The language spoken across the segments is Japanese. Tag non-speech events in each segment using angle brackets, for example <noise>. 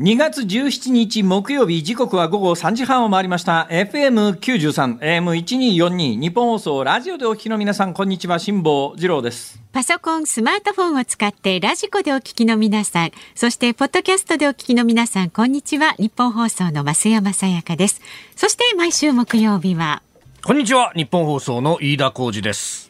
2月17日木曜日時刻は午後3時半を回りました FM93 AM1242 ニッポン放送ラジオでお聞きの皆さんこんにちは辛坊治郎ですパソコン、スマートフォンを使って radiko でお聞きの皆さん、そしてポッドキャストでお聞きの皆さん、こんにちは。ニッポン放送の増山さやかです。そして毎週木曜日は、こんにちは。ニッポン放送の飯田浩司です。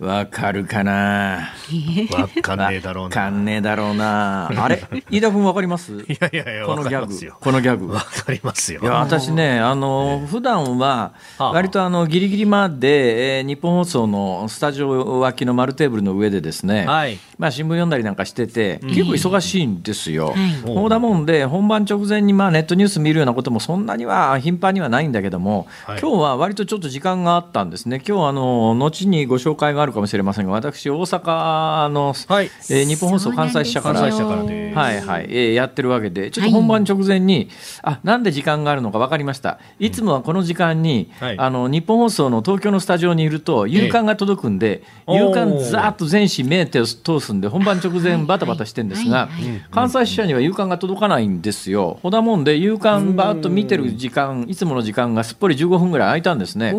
わかるかな？<laughs> わかんねえだろうな。かんねえだろうな。あれ、飯田君わかります？<laughs> いやいやいや、このギャグ。このギャグ。わかりますよ。いや、私ね、あの、普段は。割と、あの、ギリギリまで、えー、日本放送のスタジオ脇の丸テーブルの上でですね。はい、まあ、新聞読んだりなんかしてて、結構忙しいんですよ。ほうだもんで、本番直前に、まあ、ネットニュース見るようなことも、そんなには頻繁にはないんだけども。今日は割とちょっと時間があったんですね。今日、あの、後にご紹介があるかもしれませんが、私大阪の、はい、えー、日本放送関西支社からはいはい、えー、やってるわけでちょっと本番直前に、はい、あなんで時間があるのか分かりました。いつもはこの時間に、うん、あの日本放送の東京のスタジオにいると夕刊が届くんで、えー、夕刊ざっと全紙目手を通すんで本番直前バタバタしてるんですが、関西支社には夕刊が届かないんですよ。ほだもんで夕刊ばーっと見てる時間いつもの時間がすっぽり15分ぐらい空いたんですね。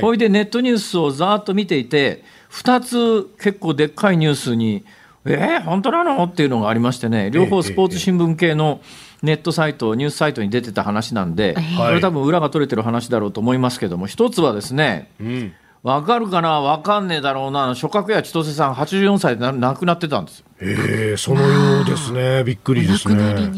ほいでネットニュースをざーっと見ていて2つ結構でっかいニュースにえー、本当なの？っていうのがありましてね両方スポーツ新聞系のネットサイトニュースサイトに出てた話なんで、これ多分裏が取れてる話だろうと思いますけども一つはですね、うん。わかるかな？わかんねえだろうな？諸角谷千歳さん84歳で亡くなってたんですええそのようですね。びっくりですね。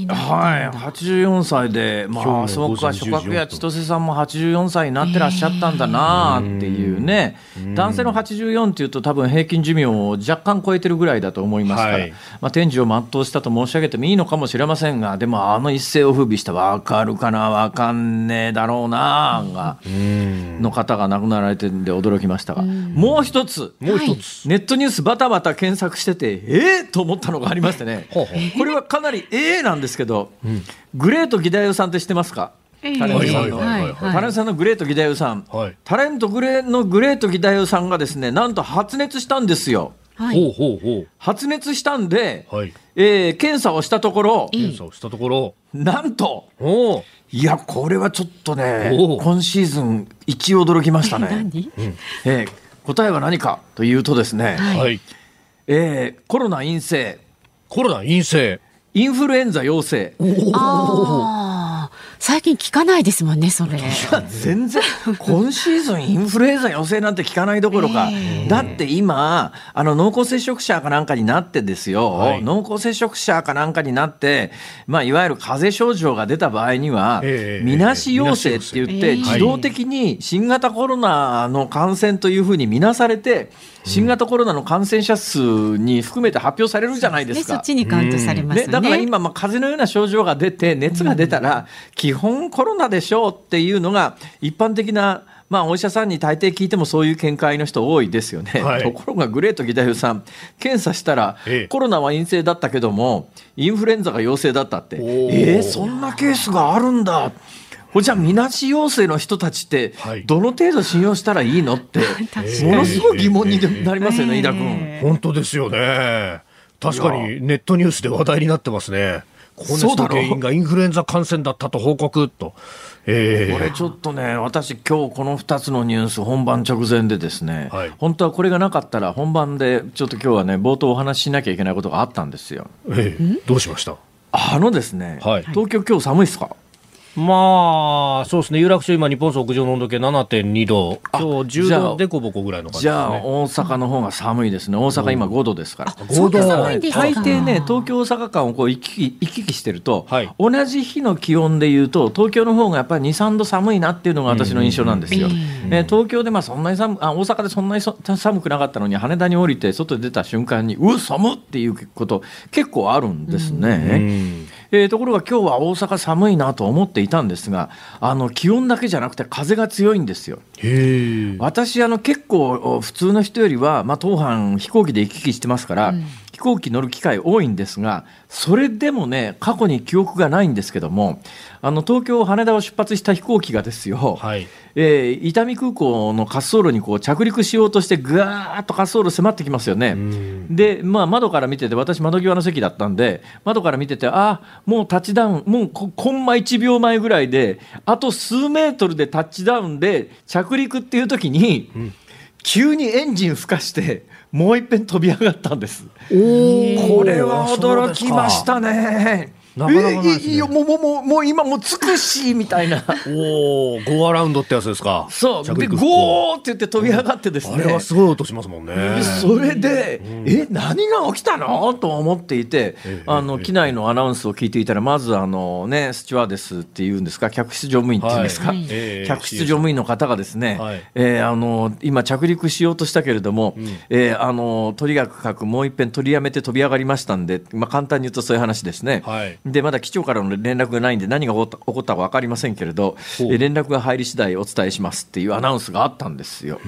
はい、84歳で、まあ、そうか、諸角谷千歳さんも84歳になってらっしゃったんだなっていうね。男性の84っていうと多分平均寿命を若干超えてるぐらいだと思いますから、はい、まあ、天寿を全うしたと申し上げてもいいのかもしれませんが、でもあの一世を風靡したわかるかなわかんねえだろうなが、の方が亡くなられてるんで驚きましたが、もう一つ、もう一つ、ネットニュースバタバタ検索してて、えー、と思ったのがありましてね、これはかなりええなんですけど、グレート義太夫さんって知ってますか？タレントさんの、タレントさんのグレート義太夫さん、はい、タレントグレのグレート義太夫さんがですね、なんと発熱したんですよ。はい、発熱したんで、はい、えー、検査をしたところ、検査をしたところ、なんと、いや、これはちょっとね、今シーズン、一驚きましたね。えー、答えは何かというとですね、はい、えー、コロナ陰性。コロナ陰性。インフルエンザ陽性。最近聞かないですもんねそれ。全然今シーズンインフルエンザ陽性なんて聞かないどころか、だって今あの濃厚接触者かなんかになってですよ、はい、濃厚接触者かなんかになって、まあ、いわゆる風邪症状が出た場合には、みなし陽性って言って、自動的に新型コロナの感染というふうに見なされて新型コロナの感染者数に含めて発表されるじゃないですか。そっちにカウントされますね。だから今、まあ、風邪のような症状が出て、熱が出たら、基本コロナでしょうっていうのが、一般的な、まあ、お医者さんに大抵聞いてもそういう見解の人多いですよね、はい、ところがグレート義太夫さん検査したら、コロナは陰性だったけどもインフルエンザが陽性だったって。えー、そんなケースがあるんだ。これじゃあみなし陽性の人たちってどの程度信用したらいいのって、<laughs> ものすごい疑問になりますよね、井田君。本当ですよね。確かにネットニュースで話題になってますね。高熱の原因がインフルエンザ感染だったと報告と。えー、これちょっとね、私、今日この2つのニュース、本番直前でですね、はい、本当はこれがなかったら、本番でちょっと今日はね、冒頭お話ししなきゃいけないことがあったんですよ。えー、どうしました？あのですね、はい、東京、今日寒いですか？まあ、そうですね、有楽町、今、日本屋上の温度計7.2度、今日10度でこぼこぐらいの感じ、ね、じゃあ、大阪の方が寒いですね、大阪、今5度ですから、5度。大抵ね、東京、大阪間をこう行き行き来してると、はい、同じ日の気温でいうと、東京の方がやっぱり2、3度寒いなっていうのが私の印象なんですよ。え東京でまあそんなに寒あ大阪でそんなに寒くなかったのに、羽田に降りて、外に出た瞬間に、うっ、寒っていうこと、結構あるんですね。えー、ところが今日は大阪寒いなと思っていたんですがあの気温だけじゃなくて風が強いんですよ。私あの結構普通の人よりは、まあ、当班飛行機で行き来してますから、うん、比飛行機乗る機会多いんですがそれでもね過去に記憶がないんですけどもあの東京羽田を出発した飛行機がですよ、はい、えー、伊丹空港の滑走路にこう着陸しようとしてぐわーっと滑走路迫ってきますよね。で、まあ、窓から見てて私窓際の席だったんで窓から見ててあもうタッチダウンもうコンマ1秒前ぐらいであと数メートルでタッチダウンで着陸っていう時に、うん、急にエンジンふかしてもういっぺん飛び上がったんです。これは驚きましたね。なかなかないで。すね、えいいよもうもうもうもう今もうつくしみたいな。<laughs> おおゴーアラウンドってやつですか。そう。でゴーって言って飛び上がってですね、あれはすごい音しますもんね。それで、うん、え何が起きたの？と思っていて、あの機内のアナウンスを聞いていたらまずあのねスチュワーデスっていうんですか？客室乗務員っていうんですか、はい、客室乗務員の方がですね、はい、えー、あの今着陸しようとしたけれども、うん、えー、あのとにかくもう一遍取りやめて飛び上がりましたんで、まあ、簡単に言うとそういう話ですね、はいでまだ機長からの連絡がないんで何が起こったか分かりませんけれど連絡が入り次第お伝えしますっていうアナウンスがあったんですよ。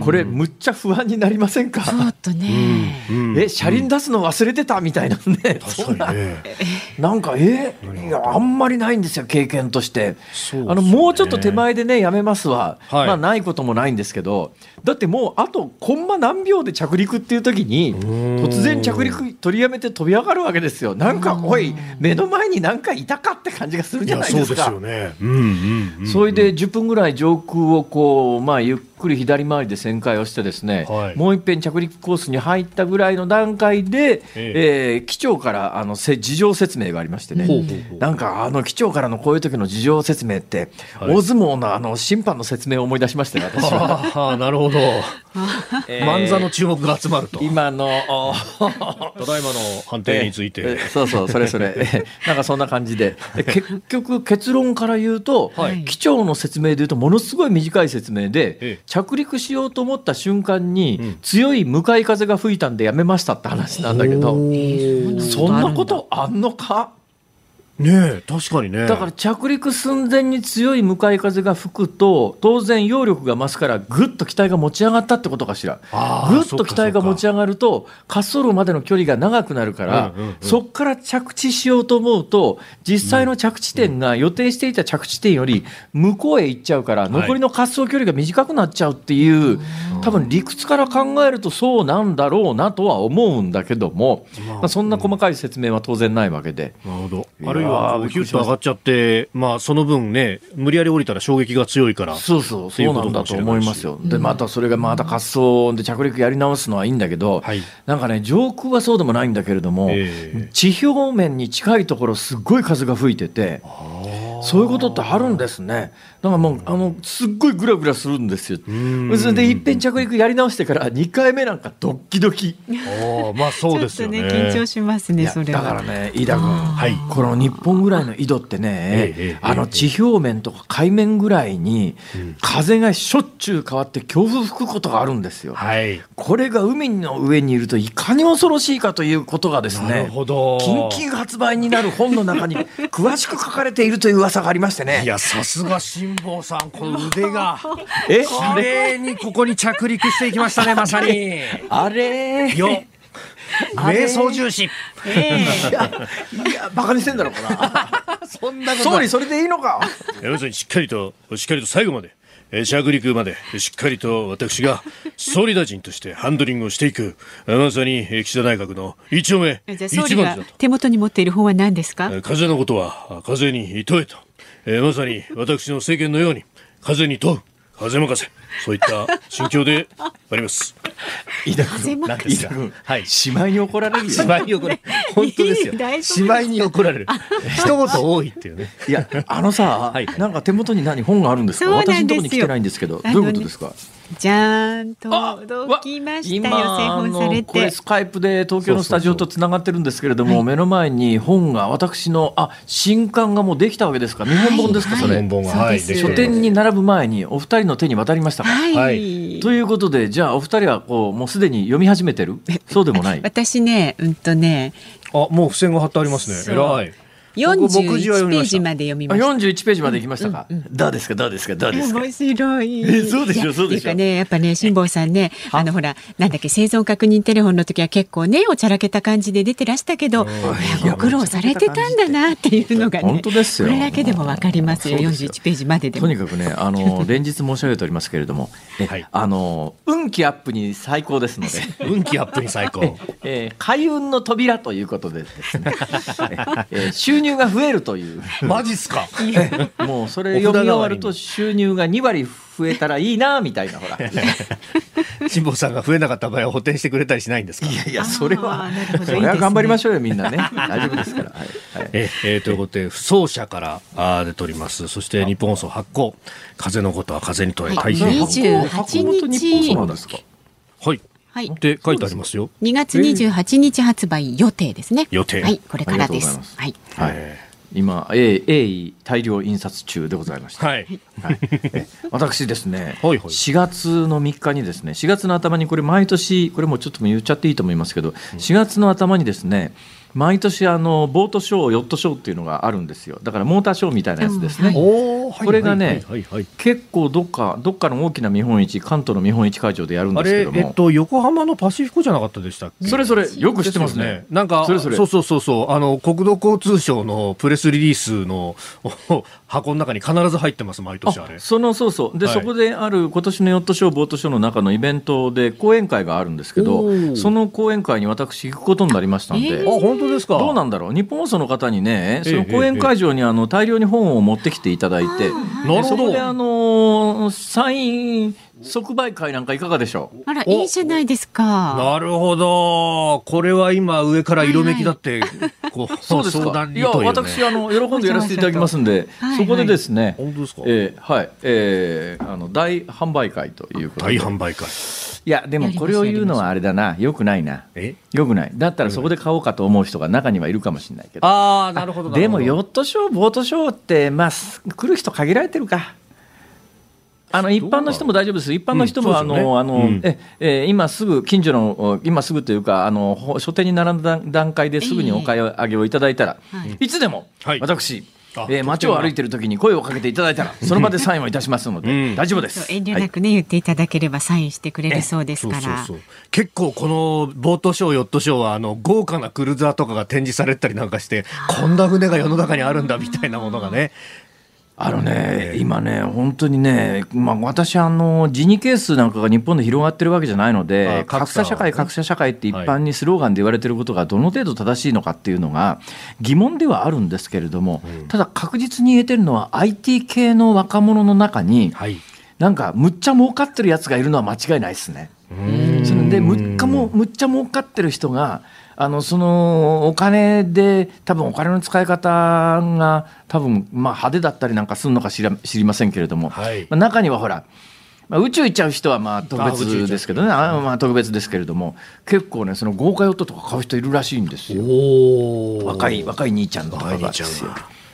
これむっちゃ不安になりませんか？ちょっとね。え車輪出すの忘れてたみたいなね。そんな。なんかえ？いやあんまりないんですよ経験として、ね、あのもうちょっと手前でねやめますは、はい、まあないこともないんですけど。だってもうあとコンマ何秒で着陸っていう時に突然着陸取りやめて飛び上がるわけですよ。なんかおい目の前に何かいたかって感じがするじゃないですか。そうですよね、うんうんうん、それで10分ぐらい上空をこうまあゆっくり左回りで旋回をしてですね、はい、もう一遍着陸コースに入ったぐらいの段階で、ええ。えー、機長からあの事情説明がありましてね、なんかあの機長からのこういう時の事情説明って、はい、大相撲のあの審判の説明を思い出しましたよ <laughs> 私は。なるほど。<laughs> えー、万座の注目が集まると。今の <laughs> ただいまの判定について、えー、そうそうそれそれ。なんかそんな感じで。結局結論から言うと、はい、機長の説明で言うとものすごい短い説明で、えー着陸しようと思った瞬間に、強い向かい風が吹いたんでやめましたって話なんだけど、そんなことあんのか？ね確かにね。だから着陸寸前に強い向かい風が吹くと当然揚力が増すからぐっと機体が持ち上がったってことかしら。ぐっと機体が持ち上がると滑走路までの距離が長くなるから、うんうんうん、そこから着地しようと思うと実際の着地点が予定していた着地点より向こうへ行っちゃうから残りの滑走距離が短くなっちゃうっていう、はい、多分理屈から考えるとそうなんだろうなとは思うんだけども、まあ、そんな細かい説明は当然ないわけで。なるほど。あるいははヒュッと上がっちゃって、まあ、その分ね、無理やり降りたら衝撃が強いから。そうそう、そうなんだと思いますよ。で、またそれがまた滑走で着陸やり直すのはいいんだけど、はい、なんかね、上空はそうでもないんだけれども、えー、地表面に近いところ、すっごい風が吹いてて、そういうことってあるんですね。だからもう、あの、すっごいぐらぐらするんですよ。それで、いっぺん着陸やり直してから、2回目なんかドッキドキ。あまあそうですよね。ね緊張しますね、それだからね、飯田君、はい、この日本ぐらいの井戸ってね、あの地表面とか海面ぐらいに、風がしょっちゅう変わって強風吹くことがあるんですよ。はい、これが海の上にいるといかに恐ろしいかということがですね、なるほど。近々発売になる本の中に詳しく書かれているという噂がありましてね。いや、さすが新辛坊さん、この腕が。え？綺麗にここに着陸していきましたね、まさに。あれ？よ。瞑想重視。えー、いや、いや、バカにしてんだろうかな。<laughs> そんなこと。総理、それでいいのか？要するに、しっかりと、しっかりと最後まで。え着陸までしっかりと私が総理大臣としてハンドリングをしていくまさに岸田内閣の一丁目一番手元に持っている本は何ですか？風のことは風に問えとえー、まさに私の政権のように風に問う風任せそういった心境であります。飯田君、なんですか。はい、しまいに怒られる。しまいに怒られる。本当ですよ。<laughs> しまいに怒られる。一言多いっていうね。いや、あのさ、はい、なんか手元に何本があるんですか？私のところに来てないんですけど、どういうことですか？じゃん届きましたよ製本されて。これスカイプで東京のスタジオとつながってるんですけれども、目の前に本が私のあ新刊がもうできたわけですか日本本ですか、それ、はい、書店に並ぶ前にお二人の手に渡りました。か、はい、ということでじゃあお二人はこうもうすでに読み始めてる？そうでもない。私ねうんとねあもう付箋が貼ってありますね。偉い41ページまで読みました。41ページまで行きましたか？どうですか？どうですか？どうですか？面白い。えそうでしょ？そうでしょ？ねやっぱね辛坊さんねあのほらなんだっけ生存確認テレフォンの時は結構ねおちゃらけた感じで出てらしたけどご苦労されてたんだなっていうのがね本当ですよ。これだけでもわかりますよ41ページまででとにかくねあの <laughs> 連日申し上げておりますけれども、あの運気アップに最高ですので <laughs> 運気アップに最高。<laughs> えー、開運の扉ということでですね、えー、収入が増えるという。<laughs> マジっすか？もうそれ読み終わると収入が2割増えたらいいなみたいなほら。<laughs> 辛坊さんが増えなかった場合は補填してくれたりしないんですか？いやいやそれはそれは頑張りましょうよみんなね大丈夫ですから。はいはい、ええー、ということで不走者からあ出ております。そして日本放送発行風のことは風に問え大変。二十八日。はい。はい。で書いてありますよ。2月28日発売予定ですね。予定。はい、これからです。はい。はい。今、鋭意大量印刷中でございました。はい。はい、私ですね、<laughs> はいはい、4月の3日にですね、4月の頭にこれ毎年、これもちょっと言っちゃっていいと思いますけど、4月の頭にですね、毎年あのボートショーヨットショーっていうのがあるんですよ。だからモーターショーみたいなやつですね、うん。はい、これがね、結構どっかどっかの大きな見本市関東の見本市会場でやるんですけども。えっと、横浜のパシフィコじゃなかったでしたっけ？それそれよく知ってますね、ね、なんかそれそれ。そうそうそうそう。あの国土交通省のプレスリリースの箱の中に必ず入ってます毎年あれ。そのそうそう。で、はい、そこである今年のヨットショーボートショーの中のイベントで講演会があるんですけどその講演会に私行くことになりましたんで、えー、あ本当ですか？どうなんだろう？日本放送の方にねその講演会場にあの大量に本を持ってきていただいて、そこであのサイン即売会なんかいかがでしょう？あらいいじゃないですか。なるほど。これは今上から色めきだって、こう <laughs> そうですか、ね、いや私あの喜んでやらせていただきますんで、はい。はい、そこでですね本当ですか、えー、はい。えー、あの大販売会ということで。大販売会。いやでもこれを言うのはあれだな。よくないな。よくない。だったらそこで買おうかと思う人が中にはいるかもしれないけど。ああなるほどでもヨットショーボートショーってまあ来る人限られてるかあの一般の人も大丈夫です、一般の人も、あの、あの、え、え、今すぐ近所の、今すぐというか、あの、書店に並んだ段階ですぐにお買い上げをいただいたら、い。つでも、私、えー、街を歩いてる時に声をかけていただいたら <laughs> その場でサインをいたしますので、大丈夫です、遠慮なくね、言っていただければサインしてくれるそうですから。結構このボートショーヨットショーはあの豪華なクルーザーとかが展示されたりなんかしてこんな船が世の中にあるんだみたいなものがねあのね、今ね、本当にね、まあ、私、あの、ジニケースなんかが日本で広がってるわけじゃないので、格差社会、格差社会って一般にスローガンで言われてることがどの程度正しいのかっていうのが疑問ではあるんですけれども、ただ確実に言えてるのは IT 系の若者の中に、なんかむっちゃ儲かってるやつがいるのは間違いないですね。それでむっかもむっちゃ儲かってる人があのそのお金で多分お金の使い方が多分まあ派手だったりなんかするのか知りませんけれども、はい、まあ、中にはほらまあ、宇宙行っちゃう人はまあ特別ですけどね。あまあ特別ですけれども結構ねその豪華ヨットとか買う人いるらしいんですよ。若い若い兄ちゃんとかが。ですよ。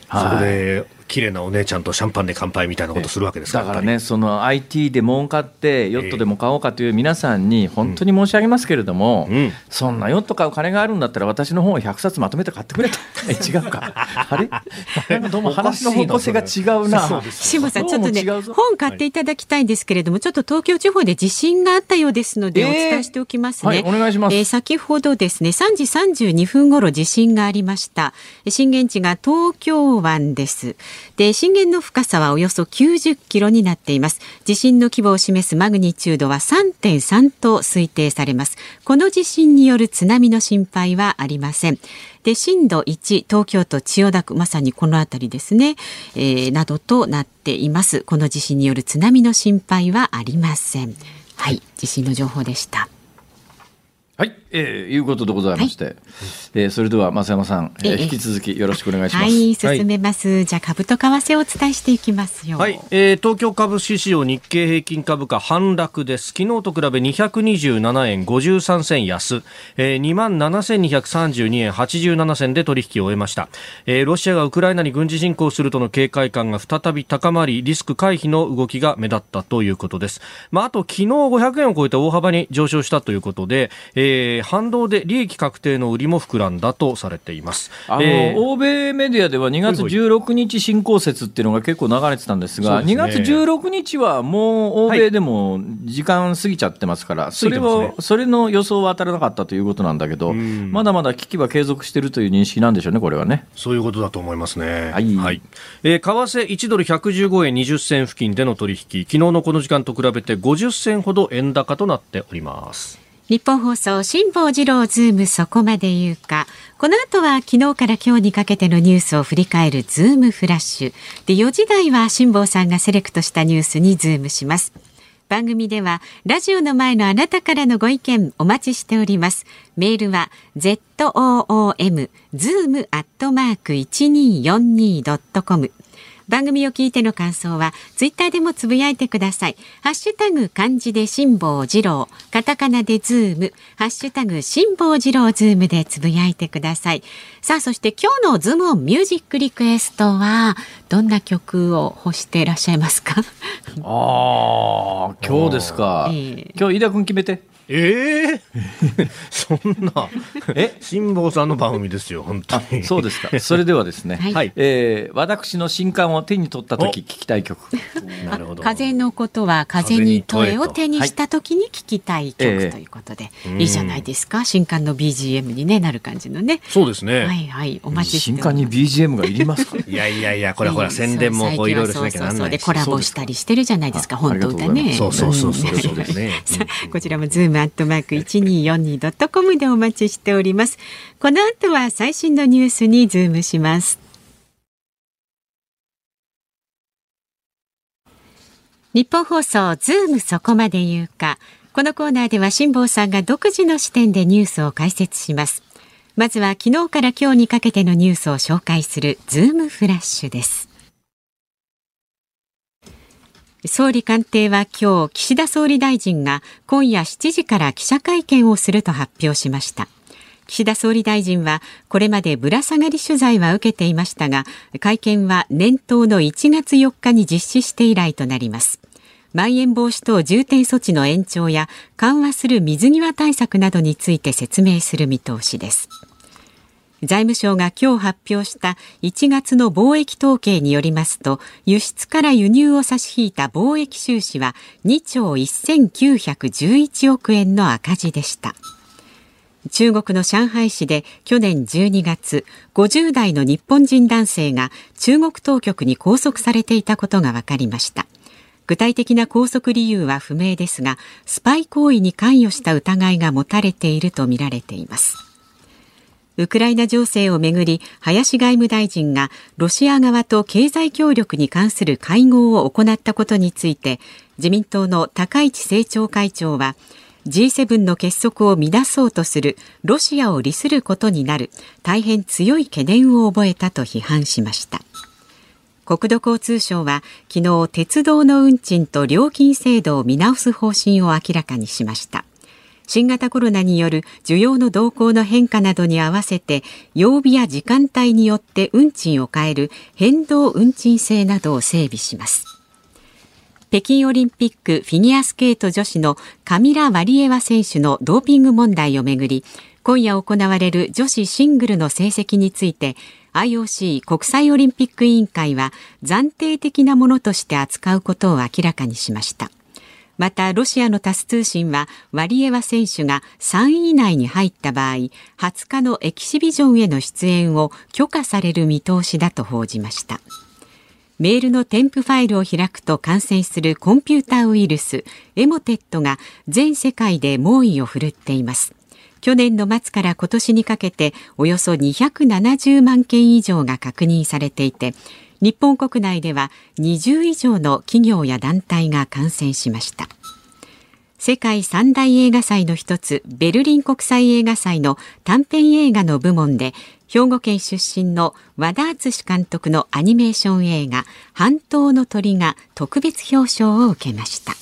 そこで綺麗なお姉ちゃんとシャンパンで乾杯みたいなことするわけですだからねその IT で儲かってヨットでも買おうかという皆さんに本当に申し上げますけれども、うん。うん、そんなヨット買う金があるんだったら私の本を100冊まとめて買ってくれと。え <laughs> 違うか。あれ？どうも話の方向性が違うな。島さん。ちょっとね本買っていただきたいんですけれども、ちょっと東京地方で地震があったようですので、お伝えしておきますね、はい、お願いします、えー、先ほどですね3時32分頃地震がありました。震源地が東京湾ですで震源の深さはおよそ90キロになっています。地震の規模を示すマグニチュードは3.3と推定されます。この地震による津波の心配はありません。で震度1東京都千代田区まさにこの辺りですね、えー、などとなっています。この地震による津波の心配はありません。はい地震の情報でした。はい、えー、いうことでございまして、はい、えー、それでは増山さん、えー、引き続きよろしくお願いします。はい、進めます。はい、じゃあ株と為替をお伝えしていきますよ。はい、えー、東京株式市場日経平均株価反落です。昨日と比べ227円53銭安、えー、2万7232円87銭で取引を終えました。えー、ロシアがウクライナに軍事侵攻するとの警戒感が再び高まり、リスク回避の動きが目立ったということです。まああと昨日500円を超えて大幅に上昇したということで、えー、反動で利益確定の売りも膨らんだとされていますあの、えー、欧米メディアでは2月16日新興説っていうのが結構流れてたんですが、すね、2月16日はもう欧米でも時間過ぎちゃってますから、はい、それを、ね、それの予想は当たらなかったということなんだけど、まだまだ危機は継続しているという認識なんでしょうね、これはね。そういうことだと思いますね。はい。はい、えー、為替1ドル115円20銭付近での取引、昨日のこの時間と比べて50銭ほど円高となっております。ニッポン放送辛坊治郎ズームそこまで言うか。この後は昨日から今日にかけてのニュースを振り返るズームフラッシュ。で、4時台は辛坊さんがセレクトしたニュースにズームします。番組ではラジオの前のあなたからのご意見お待ちしております。メールは zoom zoom アットマーク 1242.com 番組を聞いての感想はツイッターでもつぶやいてください。ハッシュタグ漢字で辛坊治郎、カタカナでズーム、ハッシュタグ辛坊治郎ズームでつぶやいてください。さあ、そして今日のズームオンミュージックリクエストはどんな曲を欲していらっしゃいますか？ああ、今日ですか。えー、今日飯田君決めて。ええー、<laughs> そんな。え？辛坊さんの番組ですよ本当に。そうですか。それではですね、はい、えー、私の新刊を手に取った時聞きたい曲。なるほど。風のことは風に問えを手にした時に聞きたい曲、はい、ということで、えー、いいじゃないですか。新刊の BGM に、ね、なる感じのね。そうですね。はいはい。お待ち新刊に BGM がいりますか？いやいやいやこれほら宣伝もこういろいろしなきゃならないでコラボしたりしてるじゃないですか本当だね。そうそうそうそうそうですね。<laughs> こちらもズームアットマーク一二四二ドットコムでお待ちしております。この後は最新のニュースにズームします。ニッポン放送ズームそこまで言うか。このコーナーでは辛坊さんが独自の視点でニュースを解説します。まずは昨日から今日にかけてのニュースを紹介するズームフラッシュです。総理官邸は今日岸田総理大臣が今夜7時から記者会見をすると発表しました。岸田総理大臣はこれまでぶら下がり取材は受けていましたが会見は年頭の1月4日に実施して以来となります。まん延防止等重点措置の延長や緩和する水際対策などについて説明する見通しです。財務省が今日発表した1月の貿易統計によりますと輸出から輸入を差し引いた貿易収支は2兆1911億円の赤字でした。中国の上海市で去年12月50代の日本人男性が中国当局に拘束されていたことが分かりました。具体的な拘束理由は不明ですがスパイ行為に関与した疑いが持たれているとみられています。ウクライナ情勢をめぐり林外務大臣がロシア側と経済協力に関する会合を行ったことについて自民党の高市政調会長は G7 の結束を乱そうとするロシアを利することになる大変強い懸念を覚えたと批判しました。国土交通省は昨日鉄道の運賃と料金制度を見直す方針を明らかにしました。新型コロナによる需要の動向の変化などに合わせて曜日や時間帯によって運賃を変える変動運賃制などを整備します。北京オリンピックフィギュアスケート女子のカミラ・ワリエワ選手のドーピング問題をめぐり今夜行われる女子シングルの成績について IOC 国際オリンピック委員会は暫定的なものとして扱うことを明らかにしました。またロシアのタス通信はワリエワ選手が3位以内に入った場合20日のエキシビジョンへの出演を許可される見通しだと報じました。メールの添付ファイルを開くと感染するコンピューターウイルスエモテットが全世界で猛威を振るっています。去年の末から今年にかけておよそ270万件以上が確認されていて日本国内では20以上の企業や団体が感染しました世界三大映画祭の一つベルリン国際映画祭の短編映画の部門で兵庫県出身の和田敦監督のアニメーション映画半島の鳥が特別表彰を受けました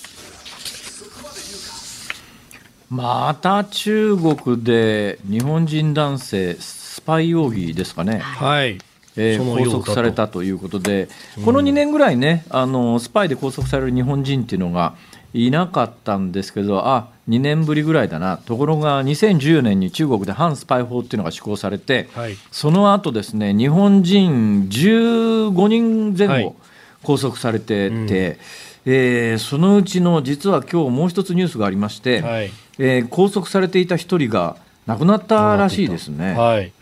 また中国で日本人男性スパイ容疑ですかね。はい。えー、拘束されたということで、この2年ぐらいね、あのスパイで拘束される日本人っていうのが、いなかったんですけどあ2年ぶりぐらいだな。ところが2014年に中国で反スパイ法っていうのが施行されて、はい、その後ですね日本人15人前後拘束されてて、はいうん、えー、そのうちの実は今日もう一つニュースがありまして、はい、えー、拘束されていた一人が亡くなったらしいですね。はい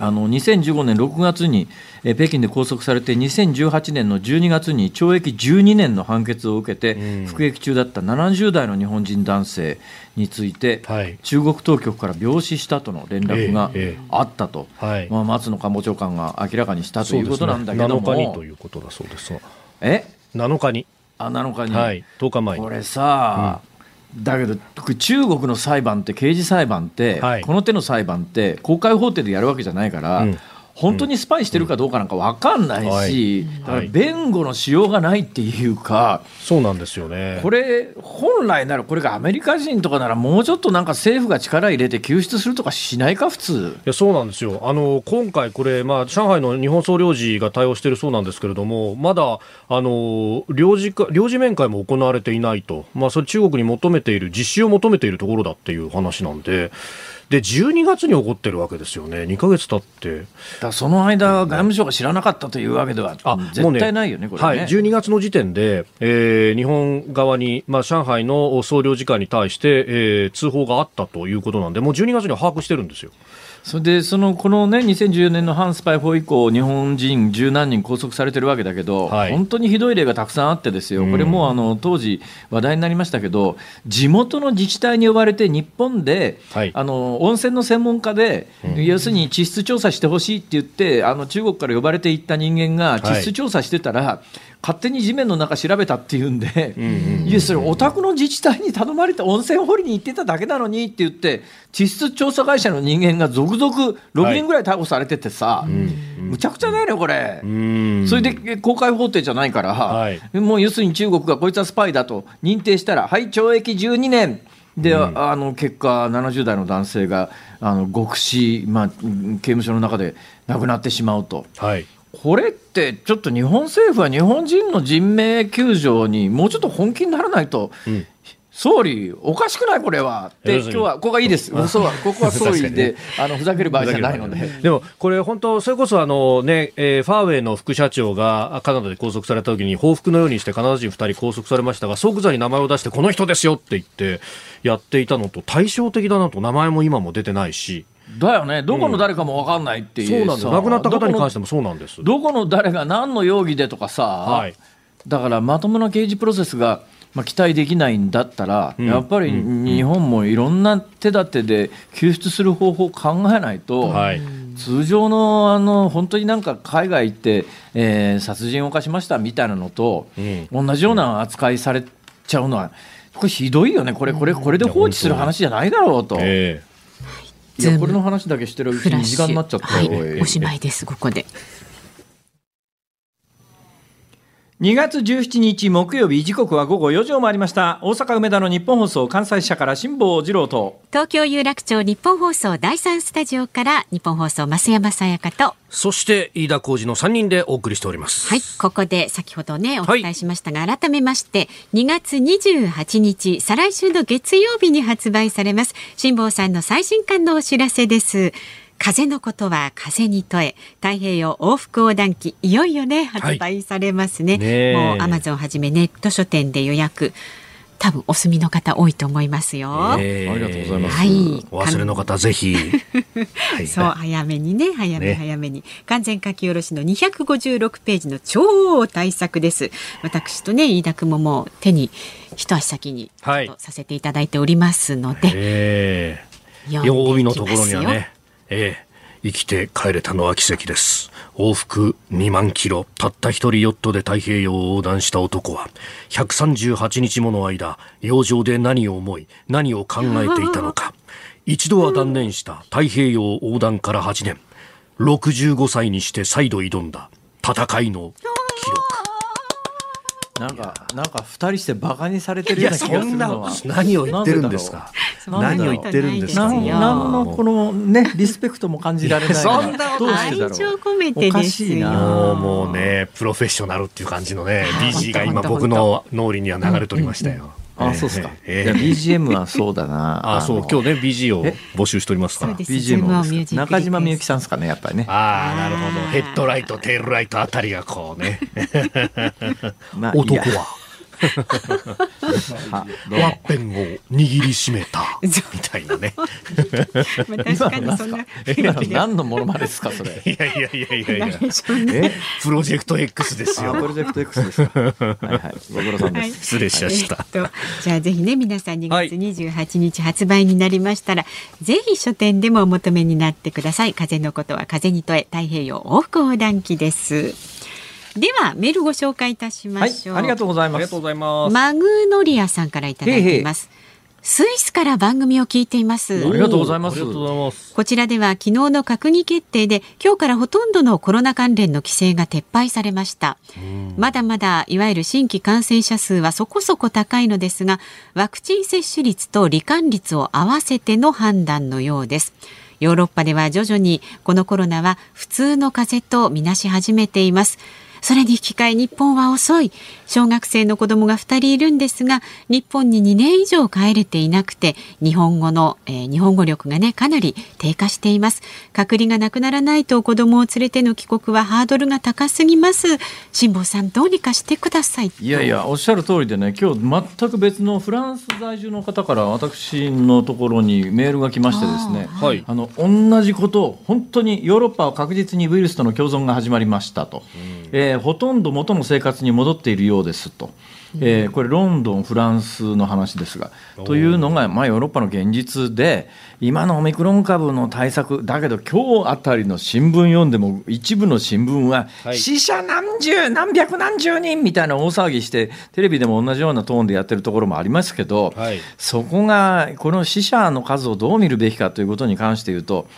あの2015年6月にえ北京で拘束されて2018年の12月に懲役12年の判決を受けて服役中だった70代の日本人男性について、はい、中国当局から病死したとの連絡があったと、まあ、松野官房長官が明らかにしたということなんだけども、ね、7日にということだそうです。え？7日に。あ7日に、はい、10日前これさ、うん、だけど中国の裁判って刑事裁判って、はい、この手の裁判って公開法廷でやるわけじゃないから、うん本当にスパイしてるかどうかなんか分かんないし、だから弁護のしようがないっていうか、そうなんですよね。これ、本来なら、これがアメリカ人とかなら、もうちょっとなんか政府が力入れて救出するとかしないか、普通。いやそうなんですよ、あの今回、これ、まあ、上海の日本総領事が対応しているそうなんですけれども、まだあの領事領事面会も行われていないと、まあ、それ、中国に求めている、実施を求めているところだっていう話なんで。で12月に起こってるわけですよね、2か月経って。だその間、外務省が知らなかったというわけでは絶対ないよね、ねこれ、ね、はい、12月の時点で、えー、日本側に、まあ、上海の総領事館に対して、えー、通報があったということなんで、もう12月には把握してるんですよ。それでそのこのね2014年の反スパイ法以降日本人十何人拘束されてるわけだけど、はい、本当にひどい例がたくさんあってですよ、これもあの当時話題になりましたけど地元の自治体に呼ばれて日本で、はい、あの温泉の専門家で、うん、要するに地質調査してほしいって言ってあの中国から呼ばれていった人間が地質調査してたら、はい勝手に地面の中調べたっていうんで、いやそれお宅の自治体に頼まれて温泉掘りに行ってただけなのにって言って地質調査会社の人間が続々6人ぐらい逮捕されててさ、はい、むちゃくちゃだよねこれ、それで公開法廷じゃないから、はい、もう要するに中国がこいつはスパイだと認定したらはい懲役12年。で、うん、あの結果70代の男性があの極死、まあ、刑務所の中で亡くなってしまうと。はいこれってちょっと日本政府は日本人の人命救助にもうちょっと本気にならないと、うん、総理、おかしくないこれは。って今日はここがいいです、嘘はここは <laughs> 総理であのふざける場合じゃないので。で。もこれ本当それこそあのね、えー、ファーウェイの副社長がカナダで拘束された時に報復のようにしてカナダ人2人拘束されましたが即座に名前を出してこの人ですよって言ってやっていたのと対照的だなと名前も今も出てないし。だよね、どこの誰かも分かんないっていう、うん、そうなん亡くなった方に関してもそうなんです。どこの誰が何の容疑でとかさ、はい、だからまともな刑事プロセスが、まあ、期待できないんだったら、うん、やっぱり日本もいろんな手立てで救出する方法を考えないと、はい、通常のあの本当になんか海外行って、えー、殺人を犯しましたみたいなのと、うん、同じような扱いされちゃうのは、これひどいよね、これ、これ、これで放置する話じゃないだろうと。えーいやこれの話だけしてるうちに時間になっちゃった、はい、おしまいですここで2月17日木曜日時刻は午後4時を回りました。大阪梅田の日本放送関西社から辛坊治郎と。東京有楽町日本放送第三スタジオから日本放送増山さやかと。そして飯田浩二の3人でお送りしております。はいここで先ほどねお伝えしましたが、はい、改めまして2月28日再来週の月曜日に発売されます辛坊さんの最新刊のお知らせです風のことは風に問え太平洋往復横断機いよいよね発売されますねはいね、もうアマゾンはじめネット書店で予約多分お住みの方多いと思いますよ。えー、ありがとうございます。はい、お忘れの方ぜひ。<laughs> はい、そう早めにね早め早めに、ね、完全書き下ろしの256ページの超大作です。私とね飯田君ももう手に一足先にさせていただいておりますので。えー、曜日のところにはね。ええ生きて帰れたのは奇跡です。往復2万キロ、たった一人ヨットで太平洋を横断した男は、138日もの間、洋上で何を思い、何を考えていたのか。一度は断念した太平洋横断から8年。65歳にして再度挑んだ戦いの記録。なんか、なんか二人して馬鹿にされてるような気がするのは。何を言ってるんですか？何を言ってるんですか？何のこのね、<laughs> リスペクトも感じられない。そんなどうしてだろう。込めてですよ。もうね、プロフェッショナルっていう感じのね、BG が今僕の脳裏には流れておりましたよ。あ、そうですか。えー、BGM はそうだな。<laughs> あ、そう、今日ね、BG を募集しておりますから。BGM を中島みゆきさんですかね、やっぱりね。ああ、なるほど。ヘッドライト、テールライトあたりがこうね。<laughs> まあ、男は。ワッペンを握りしめたみたいなね。<laughs> 確かにそんな何のものまねですかそれ。いやいやいやいやいや。え？プロジェクト X ですよ。プロジェクト X ですか。はいはいご苦労さんです。失礼しました。じゃあぜひね皆さん2月28日発売になりましたら、ぜひ書店でもお求めになってください。風のことは風に問え太平洋往復横断機です。ではメールご紹介いたしましょう、はい、ありがとうございます。ありがとうございます。マグノリアさんからいただいています。スイスから番組を聞いています。ありがとうございます。こちらでは昨日の閣議決定で今日からほとんどのコロナ関連の規制が撤廃されました。まだまだいわゆる新規感染者数はそこそこ高いのですがワクチン接種率と罹患率を合わせての判断のようです。ヨーロッパでは徐々にこのコロナは普通の風邪とみなし始めていますそれに引き換え日本は遅い。小学生の子供が2人いるんですが日本に2年以上帰れていなくて日本語の、えー、日本語力がねかなり低下しています。隔離がなくならないと子供を連れての帰国はハードルが高すぎます。辛坊さんどうにかしてください。いやいやおっしゃる通りでね今日全く別のフランス在住の方から私のところにメールが来ましてですねはい、あの同じこと本当にヨーロッパは確実にウイルスとの共存が始まりましたと、うん、えー、ほとんど元の生活に戻っているようですと。えー、これ、ロンドン、フランスの話ですが、というのが、まあ、ヨーロッパの現実で、今のオミクロン株の対策、だけど、今日あたりの新聞読んでも、一部の新聞は、死者何十、何百何十人みたいな大騒ぎして、テレビでも同じようなトーンでやってるところもありますけど、はい、そこが、この死者の数をどう見るべきかということに関して言うと、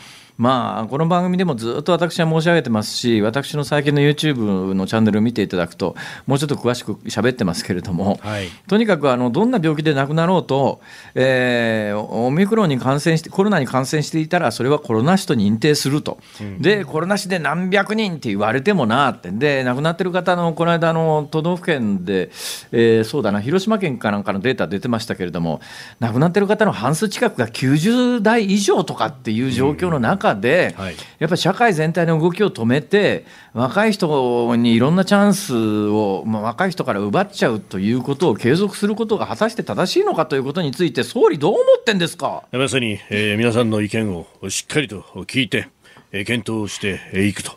まあ、この番組でもずっと私は申し上げてますし、私の最近の YouTube のチャンネルを見ていただくと、もうちょっと詳しく喋ってますけれども、はい、とにかくあのどんな病気で亡くなろうと、えー、オミクロンに感染して、コロナに感染していたら、それはコロナ死と認定すると、うん、で、コロナ死で何百人って言われてもなって、で、亡くなってる方の、この間の都道府県で、えー、そうだな、広島県かなんかのデータ出てましたけれども、亡くなってる方の半数近くが90代以上とかっていう状況の中、うんで、はい、やっぱり社会全体の動きを止めて、若い人にいろんなチャンスを、まあ、若い人から奪っちゃうということを継続することが果たして正しいのかということについて、総理、どう思ってんですか？まさに、えー、皆さんの意見をしっかりと聞いて、えー、検討していくと、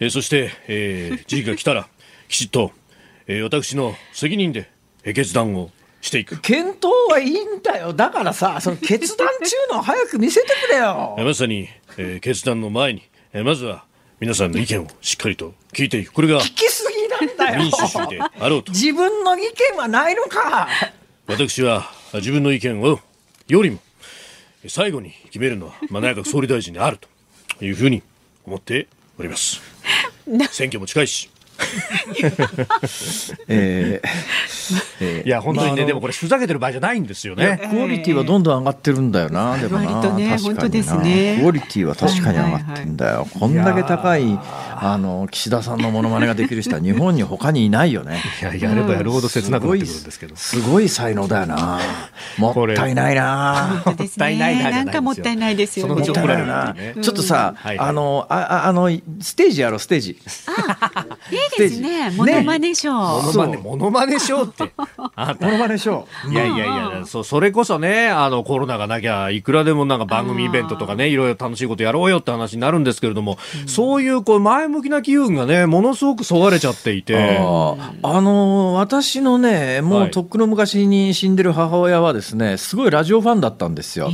えー、そして、えー、時期が来たら、<laughs> きちっと、えー、私の責任で決断をしていく。検討はいいんだよ。だからさその決断中のを早く見せてくれよ。まさに、えー、決断の前に、えー、まずは皆さんの意見をしっかりと聞いていく。これが聞きすぎなんだよ。民主主義であろうと。自分の意見はないのか。私は自分の意見をよりも最後に決めるのは、まあ、内閣総理大臣であるというふうに思っております。<laughs> 選挙も近いしえー、いや本当にね、まあ、でもこれふざけてる場合じゃないんですよね。クオリティはどんどん上がってるんだよな、でもな割とね本当ですね。クオリティは確かに上がってんだよ、はいはい、こんだけ高いあの岸田さんのものまねができる人は日本に他にいないよね。いややればやるほど切なくなってくるんですけど。すごい才能だよな。もったいないな。もったいないなんかもったいないですよね。ちょっとさ、あのああのステージやろうステージ。あいいですね。モノマネショー、モノマネモノマネショーって。モノマネショー。いやいやいやそそれこそねあのコロナがなきゃいくらでもなんか番組イベントとかねいろいろ楽しいことやろうよって話になるんですけれども、そういうこう前向きな機運がねものすごくそがれちゃっていて。あの私のねもうとっくの昔に死んでる母親はですねすごいラジオファンだったんですよ。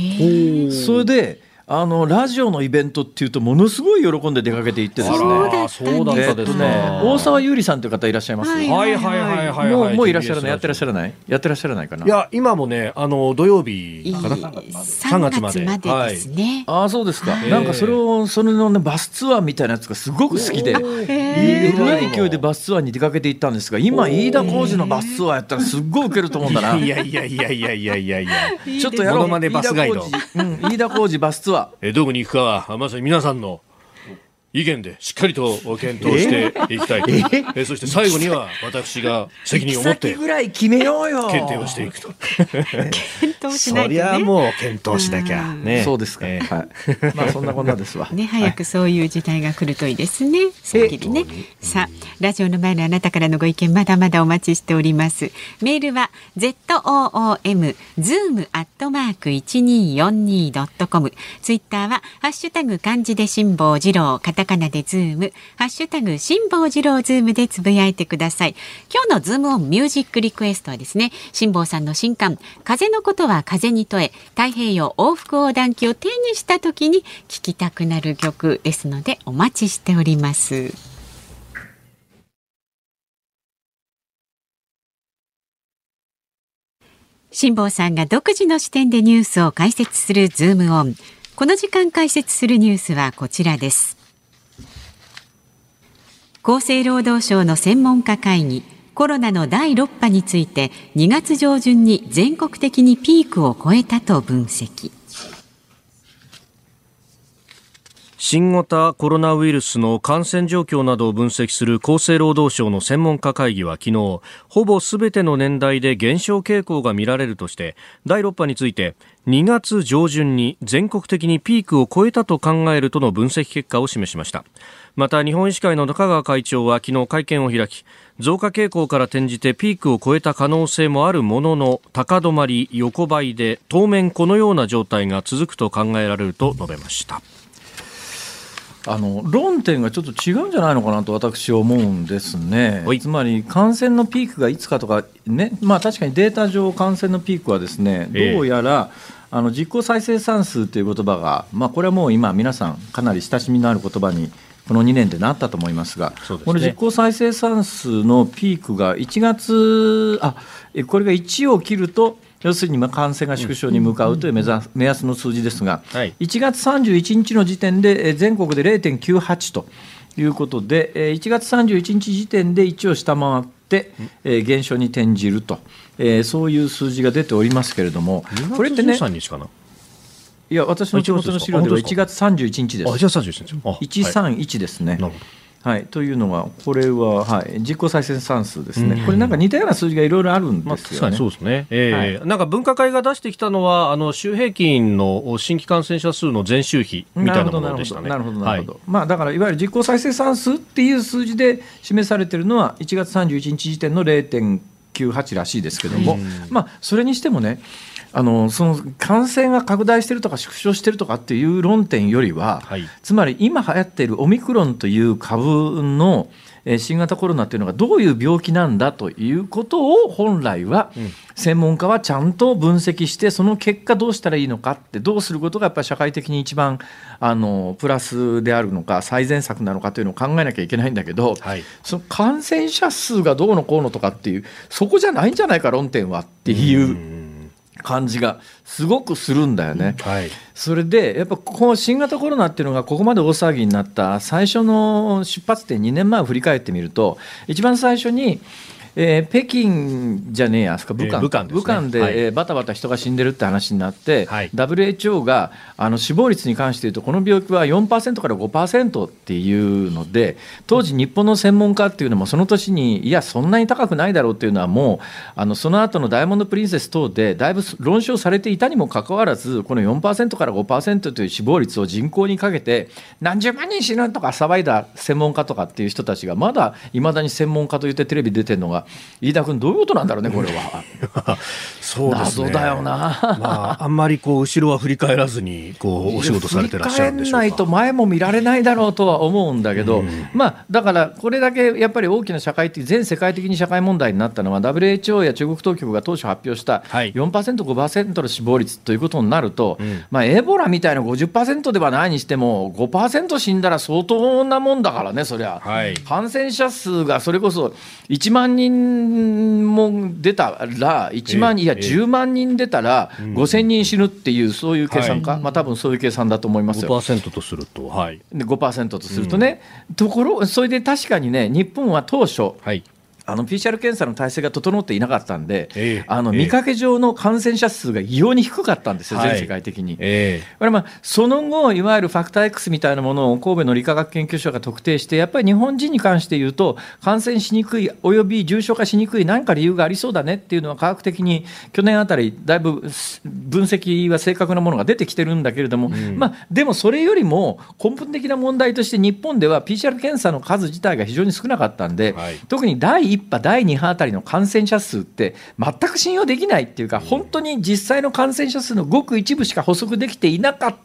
それであのラジオのイベントっていうとものすごい喜んで出かけていってですね。そうだったですね。大沢優里さんという方いらっしゃいます？はいはいはいはいもうもういらっしゃらない？やってらっしゃらない？やってらっしゃらないかな？いや今もねあの土曜日かな三月までですね。ああそうですか。なんかそれをそれのねバスツアーみたいなやつがすごく好きで、えらい勢いでバスツアーに出かけていったんですが、今飯田浩二のバスツアーやったらすっごい受けると思うんだな。いやいやいやいやいやいやいや。ちょっとやろう。バスガイド。飯田浩二バスツアー。えどこに行くかはまさに皆さんの意見でしっかりと検討していきたいと、え？ー、えそして最後には私が責任を持ってぐらい決めようよ。検定をしていくと検討しないと、ね、そりゃもう検討しなきゃ、ね、そうですか、えー、はい、<laughs> まあそんなこんなですわ。ね早くそういう時代が来るといいですね、すっきりね、さあラジオの前のあなたからのご意見まだまだお待ちしております。メールは z o o m zoom アットマーク一二四二ドットコム。ツイッターはハッシュタグ漢字で辛坊治郎カタカナでズーム、ハッシュタグ辛坊治郎ズームでつぶやいてください。今日のズームオンミュージックリクエストはですね、辛坊さんの新刊、風のことは風に問え、太平洋往復横断記を手にした時に聴きたくなる曲ですので、お待ちしております。辛坊さんが独自の視点でニュースを解説するズームオン。この時間解説するニュースはこちらです。厚生労働省の専門家会議コロナの第6波について2月上旬に全国的にピークを超えたと分析。新型コロナウイルスの感染状況などを分析する厚生労働省の専門家会議は昨日ほぼすべての年代で減少傾向が見られるとして第6波について2月上旬に全国的にピークを超えたと考えるとの分析結果を示しました。また日本医師会の中川会長は昨日会見を開き増加傾向から転じてピークを超えた可能性もあるものの高止まり横ばいで当面このような状態が続くと考えられると述べました。あの論点がちょっと違うんじゃないのかなと私は思うんですね、つまり感染のピークがいつかとか、ねまあ、確かにデータ上、感染のピークはですねどうやら、あの実効再生産数という言葉が、まあ、これはもう今、皆さん、かなり親しみのある言葉にこの2年でなったと思いますが、すね、この実効再生産数のピークが1月、あこれが1を切ると、要するに感染が縮小に向かうという目目安の数字ですが、1月31日の時点で全国で0.98ということで、1月31日時点で1を下回って、減少に転じると、そういう数字が出ておりますけれども、これってね。いや、私の手元の資料では1月31日です。1月31日。131ですね。はい、というのが、これは、はい、実効再生産数ですね、これなんか似たような数字がいろいろあるんですよね、まあ、そうですね、えー、はい、なんか分科会が出してきたのは、あの週平均の新規感染者数の前週比みたいなものでしたね。なるほど、なるほど、まあ、だからいわゆる実効再生産数っていう数字で示されているのは、1月31日時点の0.98らしいですけども、まあ、それにしてもね、あのその感染が拡大しているとか縮小しているとかっていう論点よりは、はい、つまり今流行っているオミクロンという株の新型コロナというのがどういう病気なんだということを本来は専門家はちゃんと分析してその結果どうしたらいいのかってどうすることがやっぱり社会的に一番あのプラスであるのか最善策なのかというのを考えなきゃいけないんだけど、はい、その感染者数がどうのこうのとかっていうそこじゃないんじゃないか論点はっていう。感じがすごくするんだよね。はい、それでやっぱこの新型コロナっていうのがここまで大騒ぎになった最初の出発点2年前を振り返ってみると一番最初にえー、北京じゃねえや、武漢、えー、武漢。で、ね、武漢で、はい、えー、バタバタ人が死んでるって話になって、はい、WHO があの死亡率に関して言うと、この病気は4%から5%っていうので、当時、日本の専門家っていうのも、その年に、いや、そんなに高くないだろうっていうのは、もう、あのその後のダイヤモンド・プリンセス等で、だいぶ論証されていたにもかかわらず、この4%から5%という死亡率を人口にかけて、何十万人死ぬとか騒いだ専門家とかっていう人たちが、まだいまだに専門家といってテレビ出てるのが、飯田君どういうことなんだろうねこれは。<laughs> そうですね。だよな、まあ、あんまりこう後ろは振り返らずにこうお仕事されてらっしゃるんでしょうか。ないと前も見られないだろうとは思うんだけど、うん、まあだからこれだけやっぱり大きな社会的全世界的に社会問題になったのは WHO や中国当局が当初発表した4%、5%の死亡率ということになると、うん、まあ、エボラみたいな50%ではないにしても5%死んだら相当なもんだからねそりゃ、はい、感染者数がそれこそ1万人も出たら、1万人、いや、10万人出たら、5000人死ぬっていう、そういう計算か、まあ多分そういう計算だと思いますよ。5%とすると、はい、5%とするとね、ところ、それで確かにね、日本は当初、はいあの PCR 検査の体制が整っていなかったんで、えー、あの見かけ上の感染者数が異様に低かったんですよ、全世界的に。えー、これまあその後、いわゆるファクター X みたいなものを神戸の理化学研究所が特定して、やっぱり日本人に関して言うと、感染しにくい、および重症化しにくい、何か理由がありそうだねっていうのは、科学的に去年あたり、だいぶ分析は正確なものが出てきてるんだけれども、うん、まあ、でもそれよりも根本的な問題として、日本では PCR 検査の数自体が非常に少なかったんで、はい、特に第1波、第2波あたりの感染者数って、全く信用できないっていうか、本当に実際の感染者数のごく一部しか補足できていなかった、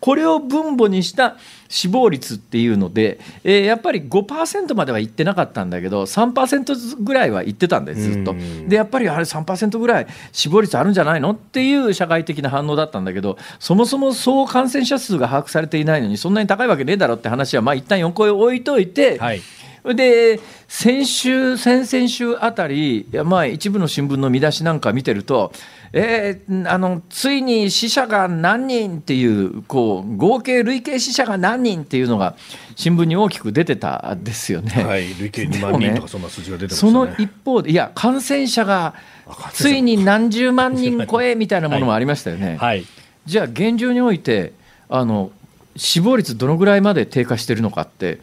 これを分母にした死亡率っていうので、えー、やっぱり5%まではいってなかったんだけど、3%ぐらいはいってたんです、ずっと。で、やっぱりあれ3%ぐらい死亡率あるんじゃないのっていう社会的な反応だったんだけど、そもそも総感染者数が把握されていないのに、そんなに高いわけねえだろって話は、まあ一旦横へ置いといて、はいで先週、先々週あたり、まあ、一部の新聞の見出しなんか見てると、えー、あのついに死者が何人っていうこう合計累計死者が何人っていうのが新聞に大きく出てたんですよね。はい、累計2万人とかそんな数字が出て、ね、その一方でいや感染者がついに何十万人超えみたいなものもありましたよね。<laughs> はい、じゃあ現状においてあの死亡率どのぐらいまで低下してるのかって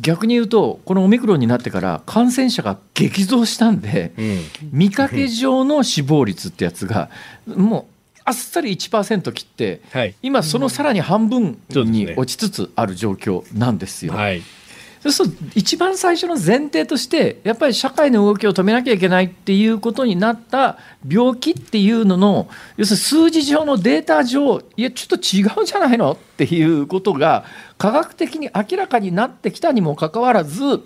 逆に言うとこのオミクロンになってから感染者が激増したんで、うん、見かけ上の死亡率ってやつがもうあっさり1%切って、はい、今そのさらに半分に落ちつつある状況なんですよ。はいそうすると一番最初の前提としてやっぱり社会の動きを止めなきゃいけないっていうことになった病気っていうのの要するに数字上のデータ上いやちょっと違うじゃないのっていうことが科学的に明らかになってきたにもかかわらず、うん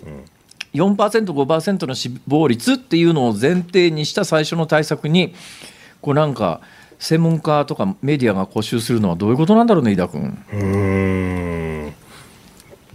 4%5% の死亡率っていうのを前提にした最初の対策にこうなんか専門家とかメディアが固執するのはどういうことなんだろうね飯田君。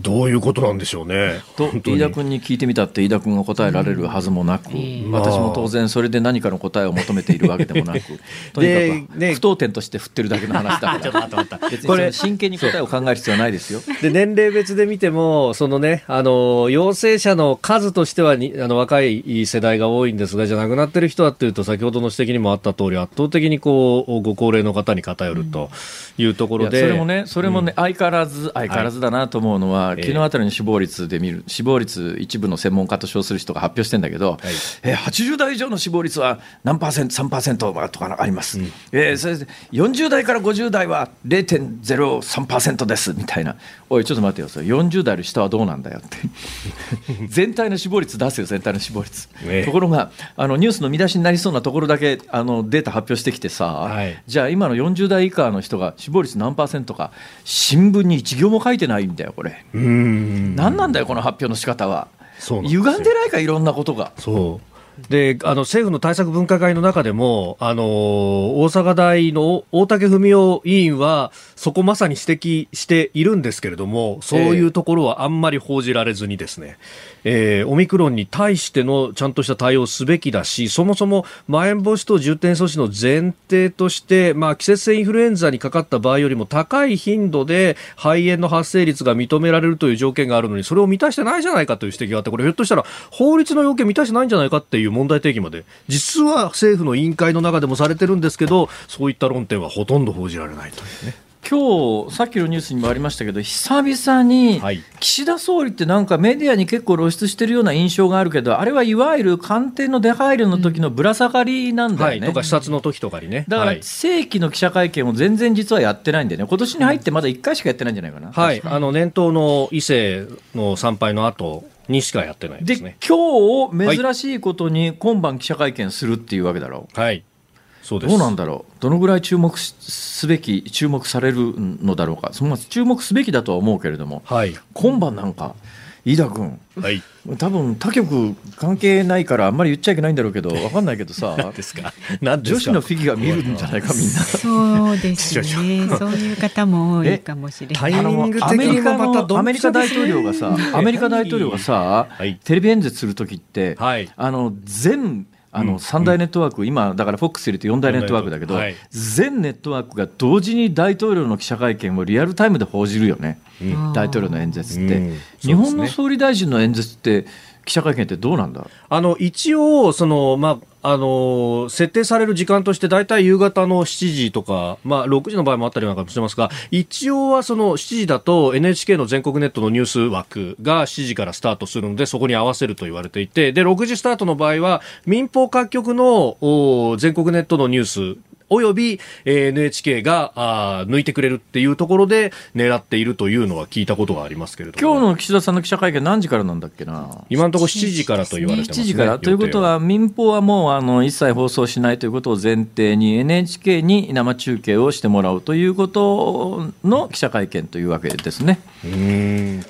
どういうことなんでしょうね。と飯田君に聞いてみたって飯田君が答えられるはずもなく、うん、私も当然それで何かの答えを求めているわけでもなく <laughs> とにかく不当点として振ってるだけの話だから。<laughs> 別に真剣に答えを考える必要はないですよ。<laughs> で年齢別で見てもそのねあの陽性者の数としてはにあの若い世代が多いんですがじゃなくなってる人はっていうと先ほどの指摘にもあった通り圧倒的にこうご高齢の方に偏るというところで、それもねそれもね、相変わらず相変わらずだなと思うのは、昨日あたりの死亡率で見る、死亡率、一部の専門家と称する人が発表してんだけど、はい、えー、80代以上の死亡率は何パーセント、3%とかあります、うん、えー、それで40代から50代は0.03%ですみたいな、おい、ちょっと待ってよ、それ。40代の下はどうなんだよって、<laughs> 全体の死亡率出すよ、全体の死亡率。ところがあの、ニュースの見出しになりそうなところだけあのデータ発表してきてさ、はい、じゃあ、今の40代以下の人が死亡率何パーセントか、新聞に一行も書いてないんだよ、これ。何なんだよ、この発表の仕方は。歪んでないか、いろんなことが。そうであの政府の対策分科会の中でも、あの大阪大の大竹文雄委員は、そこまさに指摘しているんですけれども、そういうところはあんまり報じられずにですね、えー、オミクロンに対してのちゃんとした対応すべきだし、そもそもまん延防止等重点措置の前提として、まあ、季節性インフルエンザにかかった場合よりも高い頻度で肺炎の発生率が認められるという条件があるのに、それを満たしてないじゃないかという指摘があって、これひょっとしたら法律の要件満たしてないんじゃないかっていう問題提起まで、実は政府の委員会の中でもされてるんですけど、そういった論点はほとんど報じられないというね。今日さっきのニュースにもありましたけど久々に岸田総理ってなんかメディアに結構露出してるような印象があるけどあれはいわゆる官邸の出入りの時のぶら下がりなんだよね、はい、とか視察の時とかにね。だから正規の記者会見を全然実はやってないんでね。今年に入ってまだ1回しかやってないんじゃないかな、はい。あの年頭の伊勢の参拝の後にしかやってないですね。で今日珍しいことに今晩記者会見するっていうわけだろ。うはいどうなんだろう、どのぐらい注目すべき、注目されるのだろうか、その注目すべきだとは思うけれども、はい、今晩なんか、飯田君、はい、多分他局関係ないからあんまり言っちゃいけないんだろうけど <laughs> 分かんないけどさですか？女子のフィギュア見るんじゃないかみんな。そうですね。そういう方も多いかもしれない。タイミング的にもまたアメリカ大統領がさアメリカ大統領がさ、はい、テレビ演説する時って、はい、あの全あの3大ネットワーク、うん、今、だから FOX 入れて4大ネットワークだけど、はい、全ネットワークが同時に大統領の記者会見をリアルタイムで報じるよね、うん、大統領の演説って、うん、日本の総理大臣の演説って、記者会見ってどうなんだ？あの一応その、まあ、あの設定される時間として大体夕方の7時とか、まあ、6時の場合もあったりなんかもしてますが一応はその7時だと NHK の全国ネットのニュース枠が7時からスタートするのでそこに合わせると言われていてで6時スタートの場合は民放各局の全国ネットのニュースおよび、えー、NHK があ抜いてくれるっていうところで狙っているというのは聞いたことがありますけれども。今日の岸田さんの記者会見何時からなんだっけな？今のところ7時からと言われてます、ね、7時から。ということは民放はもうあの一切放送しないということを前提に NHK に生中継をしてもらうということの記者会見というわけですね。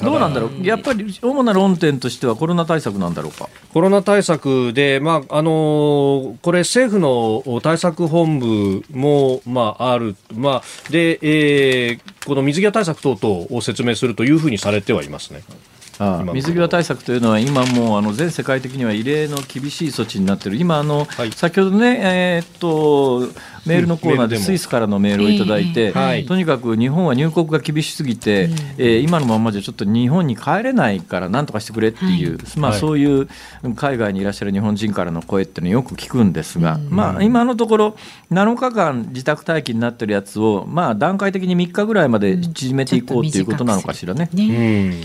どうなんだろう？やっぱり主な論点としてはコロナ対策なんだろうか？コロナ対策で、まああのこれ政府の対策本部も、まあ、ある、まあでえー、この水際対策等々を説明するというふうにされてはいますね。ああ水際対策というのは、今もうあの全世界的には異例の厳しい措置になっている、今あの、はい、先ほどね、えー、っとメールのコーナーでスイスからのメールをいただいて、とにかく日本は入国が厳しすぎて、えー、今のままじゃちょっと日本に帰れないからなんとかしてくれっていう、まあ、そういう海外にいらっしゃる日本人からの声っていうのをよく聞くんですが、まあ、今のところ7日間自宅待機になってるやつを、まあ、段階的に3日ぐらいまで縮めていこうということなのかしらね。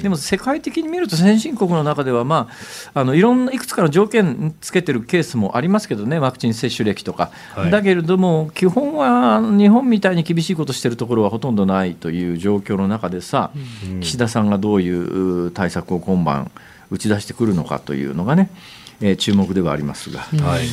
でも世界的に見ると先進国の中では、まあ、あのいろんないくつかの条件つけてるケースもありますけどねワクチン接種歴とか。だけれども基本は日本みたいに厳しいことしてるところはほとんどないという状況の中でさ、うん、岸田さんがどういう対策を今晩打ち出してくるのかというのがね、えー、注目ではありますが、はい、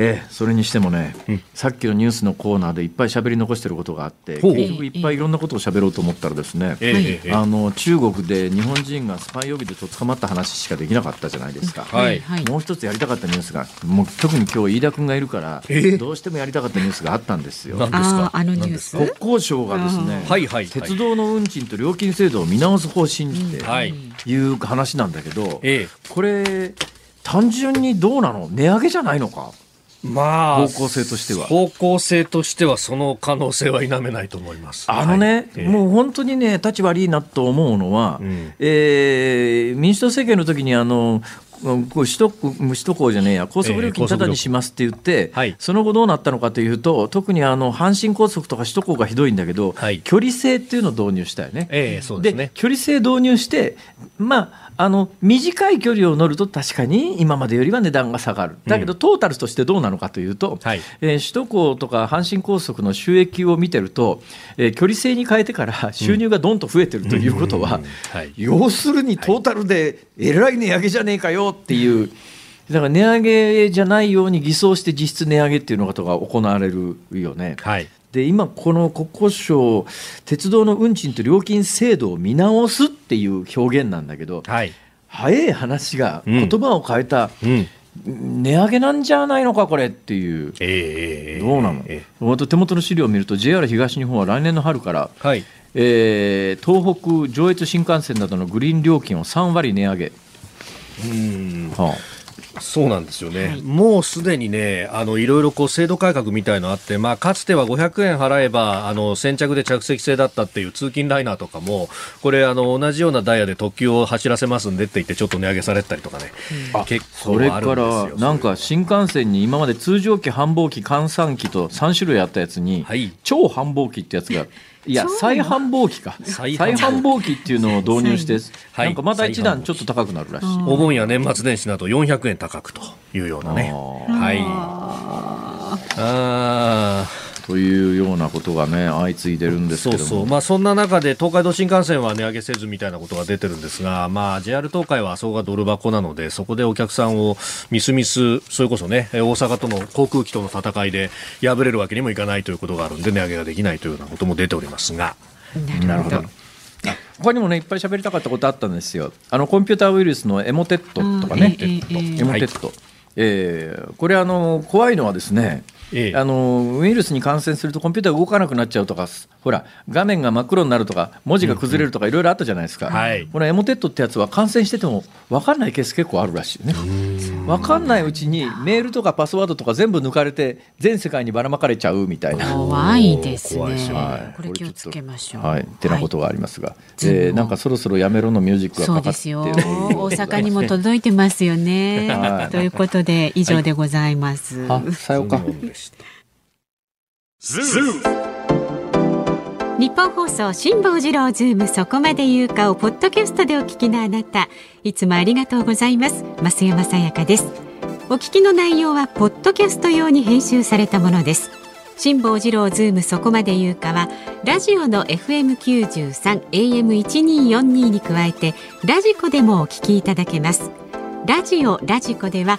えー、それにしてもね、うん、さっきのニュースのコーナーでいっぱい喋り残してることがあって結局いっぱいいろんなことを喋ろうと思ったらですね、えー、あの中国で日本人がスパイ予備でと捕まった話しかできなかったじゃないですか、はい、もう一つやりたかったニュースがもう特に今日飯田君がいるから、えー、どうしてもやりたかったニュースがあったんですよ。何ですか？あのニュース？国交省がですね、はいはい、鉄道の運賃と料金制度を見直す方針ってい。う話なんだけど、これ単純にどうなの？値上げじゃないのか？まあ、方向性としては。方向性としてはその可能性は否めないと思います。あのね、はい、もう本当にね立ち悪いなと思うのは、うん、えー、民主党政権の時にあの首都首都高じゃねえや高速料金ただにしますって言って、えーはい、その後どうなったのかというと特にあの阪神高速とか首都高がひどいんだけど、はい、距離制っていうのを導入したよね。えー、そうですね。距離制導入してまああの短い距離を乗ると確かに今までよりは値段が下がる、だけどトータルとしてどうなのかというと、うんはい、えー、首都高とか阪神高速の収益を見てると、えー、距離制に変えてから収入がどんと増えてるということは、要するにトータルでえらい値上げじゃねえかよっていう。だから値上げじゃないように偽装して実質値上げっていうのが行われるよね。はいで今、この国交省、鉄道の運賃と料金制度を見直すっていう表現なんだけど、はい、早い話が言葉を変えた、うん。値上げなんじゃないのか、これっていう、えー、どうなの、えー、手元の資料を見ると、JR 東日本は来年の春から、はい、えー、東北上越新幹線などのグリーン料金を3割値上げ。うん、はあそうなんですよね、はい、もうすでにね、あのいろいろこう制度改革みたいのあって、まあ、かつては500円払えばあの先着で着席制だったっていう通勤ライナーとかも、これあの、同じようなダイヤで特急を走らせますんでって言って、ちょっと値上げされたりとかね、うん、結構それからなんか新幹線に今まで通常機、繁忙機、換算機と3種類あったやつに、はい、超繁忙機ってやつがいや再繁忙期か。再繁忙期。っていうのを導入して、はい、なんかまた一段ちょっと高くなるらしい。お盆や年末年始など400円高くというようなね。はい。ああというようなことがね相次いでるんですけどそうまあ、そんな中で東海道新幹線は値上げせずみたいなことが出てるんですが、まあ、JR 東海はそこがドル箱なのでそこでお客さんをみすみすそれこそね大阪との航空機との戦いで敗れるわけにもいかないということがあるんで値上げができないというようなことも出ておりますが。なるほど。他にもねいっぱい喋りたかったことあったんですよ。あのコンピューターウイルスのエモテットとかね、エモテット、えー、これあの怖いのはですねええ、あのウイルスに感染するとコンピューター動かなくなっちゃうとかほら画面が真っ黒になるとか文字が崩れるとかいろいろあったじゃないですか、うんはい、このエモテットってやつは感染してても分かんないケース結構あるらしいね。分かんないうちにメールとかパスワードとか全部抜かれて全世界にばらまかれちゃうみたいな。怖いですね、はい、これ気をつけましょう。はい。ってなことがありますが、はい、えー、なんかそろそろやめろのミュージックがかかってそうですよ。大阪にも届いてますよね、はい、ということで以上でございます、はい、あさようかニッポン放送辛坊治郎ズームそこまで言うかをポッドキャストでお聞きのあなたいつもありがとうございます。増山さやかです。お聞きの内容はポッドキャスト用に編集されたものです。辛坊治郎ズームそこまで言うかはラジオの FM93 AM1242 に加えてラジコでもお聞きいただけます。ラジオラジコでは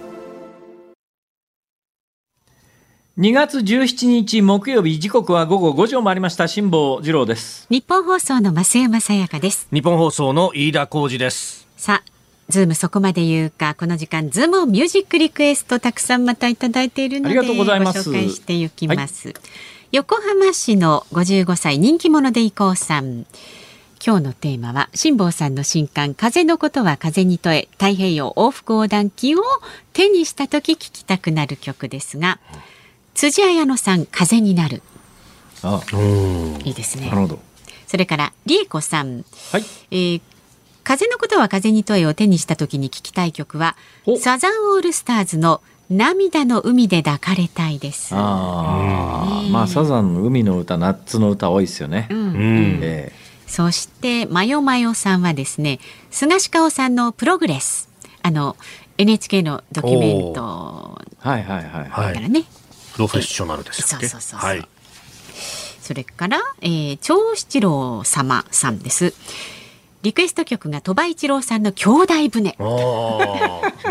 2月17日木曜日時刻は午後5時を回りました。辛坊治郎です。ニッポン放送の増山さやかです。ニッポン放送の飯田浩司です。さあズームそこまで言うかこの時間ズームミュージックリクエストたくさんまたいただいているのでご紹介していきます、はい、横浜市の55歳人気者でいこうさん。今日のテーマは辛坊さんの新刊風のことは風に問え太平洋往復横断記を手にした時聴きたくなる曲ですが、うん辻彩乃さん風になる。あ。いいですね。なるほど。それから理恵子さん、はい。えー、風のことは風に問えを手にした時に聞きたい曲はサザンオールスターズの涙の海で抱かれたいです。あ、まあサザンの海の歌、夏の歌多いですよね。うん、えー、そしてマヨマヨさんはですね、菅氏香さんのプログレス、あの NHK のドキュメントはいはいはいはい。からね、プロフェッショナルですそうそうそうはい。それから、えー、長七郎様さんです。リクエスト曲が鳥羽一郎さんの兄弟船。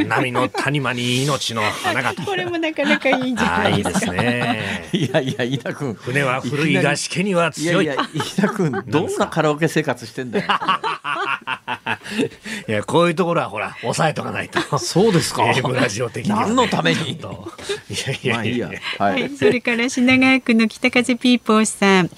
波の谷間に命の花が。これもなかなかいいんじゃないですか？いいですね。いやいや、飯田君。船は古いがしけには強い。いやいや、飯田君、<laughs> どんなカラオケ生活してんだよ。<laughs> いや、こういうところはほら、抑えとかないと。そうですか？<laughs> ブラジオ的に、何のために？いやいやいや。はい、それから品川区の北風ピーポーさん。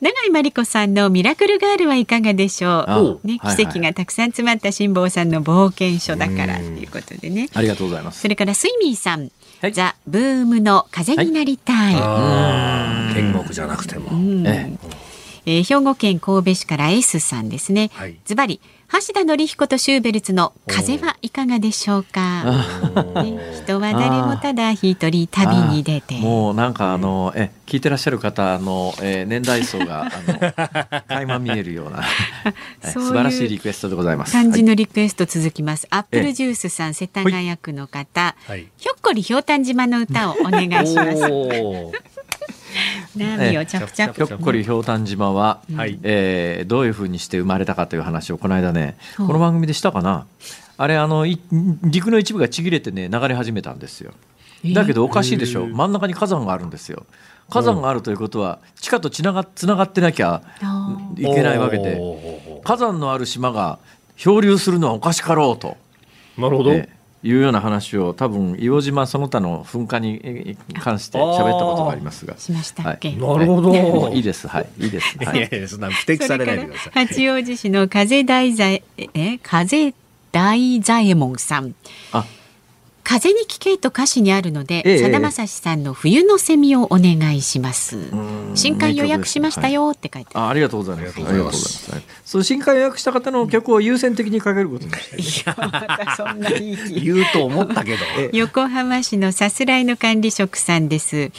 永井真理子さんのミラクルガールはいかがでしょう？ね、奇跡がたくさん詰まった辛坊さんの冒険書だからということでね。ありがとうございます。それからスイミーさん、はい、ザブームの風になりたい。はい、天国じゃなくても。ええー、兵庫県神戸市から S さんですね。ズバリ橋田紀彦とシューベルツの風はいかがでしょうか？ね、人は誰もただ一人旅に出て。もうなんかあのえ聞いてらっしゃる方の、えー、年代層があの <laughs> 垣間見えるような <laughs> 素晴らしいリクエストでございます。感じのリクエスト続きます。アップルジュースさん世田谷区の方、はい、ひょっこりひょうたん島の歌をお願いします。<laughs> 波をチャプチャプ、ひょっこりひょうたん島は、はい、えー、どういうふうにして生まれたかという話をこの間ねこの番組でしたかな。あれあの陸の一部がちぎれてね流れ始めたんですよ。だけどおかしいでしょ。真ん中に火山があるんですよ。火山があるということは地下とつながつながってなきゃいけないわけで。火山のある島が漂流するのはおかしかろうと。なるほど、えいうような話を多分硫黄島その他の噴火に関して喋ったことがありますが。しましたっけ？はい、なるほど。いいです。はい。いいです。はい。いやいやそんな不適されないでください。八王子市の風大左え風大左衛門さん。あ。風に聞けと歌詞にあるので、さだまさしさんの冬のセミをお願いします。新刊予約しましたよって書いてあ、ありがとうございます。ありがとうございます。そう新刊予約した方の曲を優先的にかけることにして、いやまたそんないい言うと思ったけど。<laughs> 横浜市のさすらいの管理職さんです。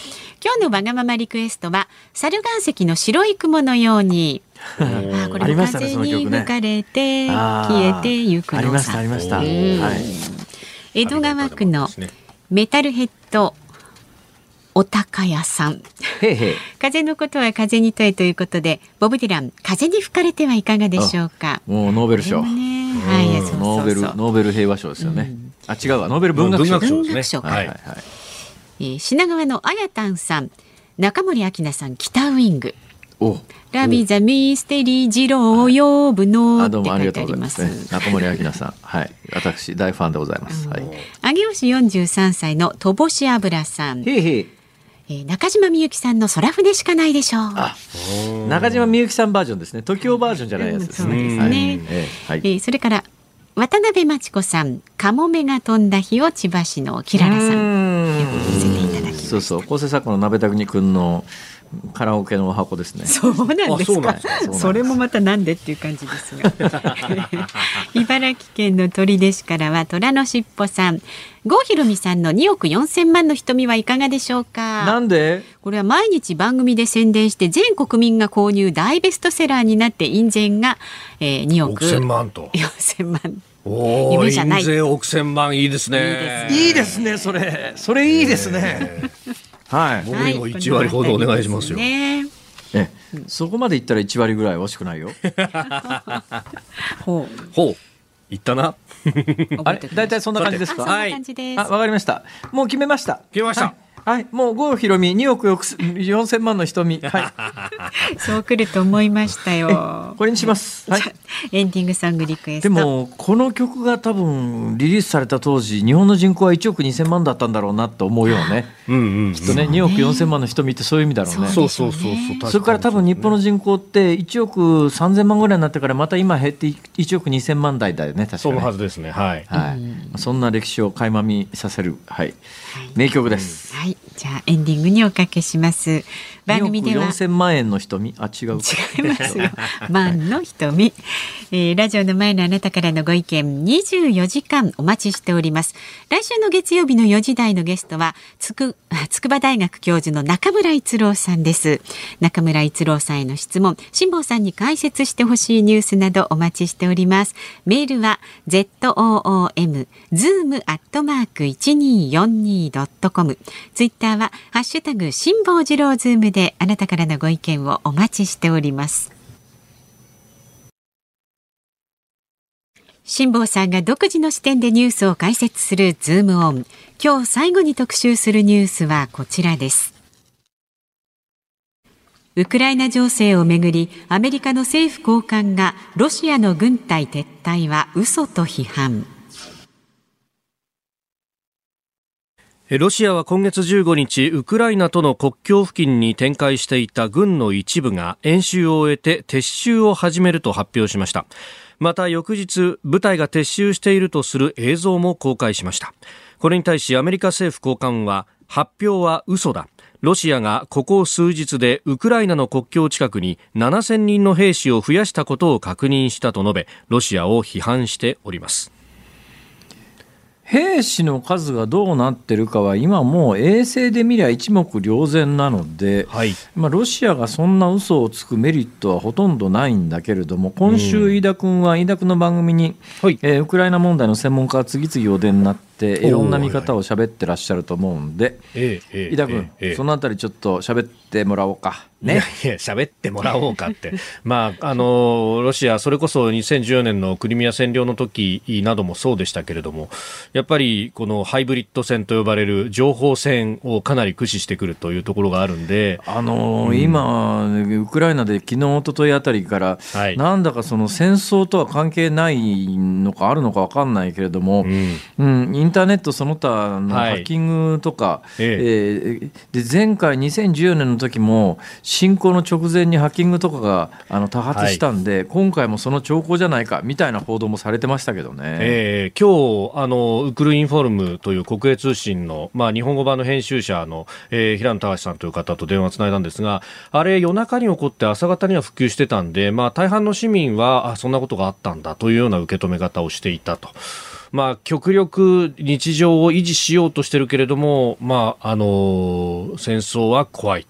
今日のわがままリクエストは猿岩石の白い雲のように。<laughs> あこれも風に吹かれて、消えてゆくのさ。ありましたありました。はい。江戸川区のメタルヘッドお高屋さん。へへ風のことは風に問えということでボブ・ディラン風に吹かれてはいかがでしょうか？もうノーベル賞、ね、はい、ノーベルノーベル平和賞ですよね、うん、あ違うわ。ノーベル文学賞。ですねはいはい、えー、品川のあやたんさん。中森明菜さん北ウイングラビザミステリー二郎を呼ぶのって書いてあります。ますね、中森明菜さん、はい、<laughs> 私大ファンでございます。はい。上尾市四十三歳のとぼし油さん。へいへ中島みゆきさんの空船しかないでしょう。中島みゆきさんバージョンですね。時 o バージョンじゃないやつですね。そうですね。はい、えー、はい、それから渡辺真知子さん、カモメが飛んだ日を千葉市のキララさん。よく見せていただきまそうそう、構成作家の鍋田国君の。カラオケの箱ですね。そうなんですか？それもまたなんでっていう感じですが。<laughs> 茨城県の取手市からは虎のしっぽさん、郷ひろみさんの2億4千万の瞳はいかがでしょうか？なんで？これは毎日番組で宣伝して全国民が購入大ベストセラーになって印税が、えー、2億4千万と4千万。お夢じゃない。印税億千万いいですね。いいですね。それ。それいいですね。はい。僕にも一割ほどお願いしますよ。ね、え、そこまでいったら一割ぐらい惜しくないよ。ほう。ほう。言ったな。あれ、大体そんな感じですか？はい。あ、わかりました。もう決めました。決めました。はいはい、もう郷ひろみ2億4千万の瞳。<laughs> はい。そうくると思いましたよ。これにします。はい。エンディングソングリクエスト。でもこの曲が多分リリースされた当時、日本の人口は1億2千万だったんだろうなと思うよね。<laughs> うんうん。きっとね、2億4千万の瞳ってそういう意味だろうね。そうそうそうそう。それから多分日本の人口って1億3千万ぐらいになってからまた今減って1億2千万台だよね。確かに、そのはずですね。はい。はい。そんな歴史を垣間見させるはい名曲です。はい。じゃあエンディングにおかけします。番組では。4 0万円の瞳。あ違う違いますよ。<laughs> 万の瞳、えー、ラジオの前のあなたからのご意見24時間お待ちしております。来週の月曜日の4時台のゲストはつく <laughs> 筑波大学教授の中村逸郎さんです。中村逸郎さんへの質問辛坊さんに解説してほしいニュースなどお待ちしております。メールは zoom zoom アットマーク 1242.com ツイッターはハッシュタグ辛坊治郎ズームでであなたからのご意見をお待ちしております。辛坊さんが独自の視点でニュースを解説するズームオン。今日最後に特集するニュースはこちらです。ウクライナ情勢をめぐりアメリカの政府高官がロシアの軍隊撤退は嘘と批判。ロシアは今月15日、ウクライナとの国境付近に展開していた軍の一部が演習を終えて撤収を始めると発表しました。また翌日、部隊が撤収しているとする映像も公開しました。これに対しアメリカ政府高官は、発表は嘘だ。ロシアがここ数日でウクライナの国境近くに7000人の兵士を増やしたことを確認したと述べ、ロシアを批判しております。兵士の数がどうなってるかは今もう衛星で見りゃ一目瞭然なので、はい、まあ、ロシアがそんな嘘をつくメリットはほとんどないんだけれども今週飯田君は飯田君の番組に、はい、えー、ウクライナ問題の専門家が次々お出になってい。ろんな見方を喋ってらっしゃると思うんで、井田君、そのあたりちょっと喋ってもらおうか。ね、いやいや喋ってもらおうかって、<laughs> まあ、あのロシア、それこそ2014年のクリミア占領の時などもそうでしたけれども、やっぱりこのハイブリッド戦と呼ばれる情報戦をかなり駆使してくるというところがあるんで、あのーうん、今、ウクライナで昨日一昨日あたりから、はい、なんだかその戦争とは関係ないのかあるのか分かんないけれども、うん、うん、インターネットその他のハッキングとか、はい、えー、で前回2014年の時も侵攻の直前にハッキングとかがあの多発したんで、はい、今回もその兆候じゃないかみたいな報道もされてましたけどね、えー、今日あのウクルインフォルムという国営通信の、まあ、日本語版の編集者の、えー、平野隆さんという方と電話をつないだんですがあれ夜中に起こって朝方には復旧してたんで、まあ、大半の市民はあそんなことがあったんだというような受け止め方をしていたと。まあ、極力日常を維持しようとしてるけれども、まあ、あの戦争は怖い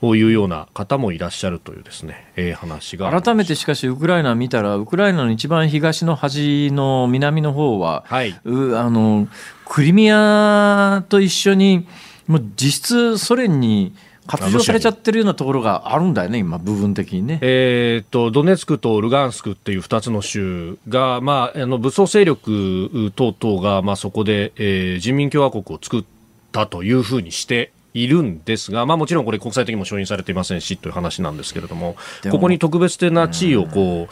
というような方もいらっしゃるというですね、えー、話が改めてしかしウクライナ見たらウクライナの一番東の端の南の方は、はい、うあのクリミアと一緒にもう実質ソ連に割譲されちゃってるようなところがあるんだよね、今、部分的にね。えーと、ドネツクとルガンスクっていう2つの州が、まあ、あの武装勢力等々が、まあ、そこで、えー、人民共和国を作ったというふうにしているんですが、まあ、もちろんこれ国際的にも承認されていませんしという話なんですけれどもここに特別な地位をこ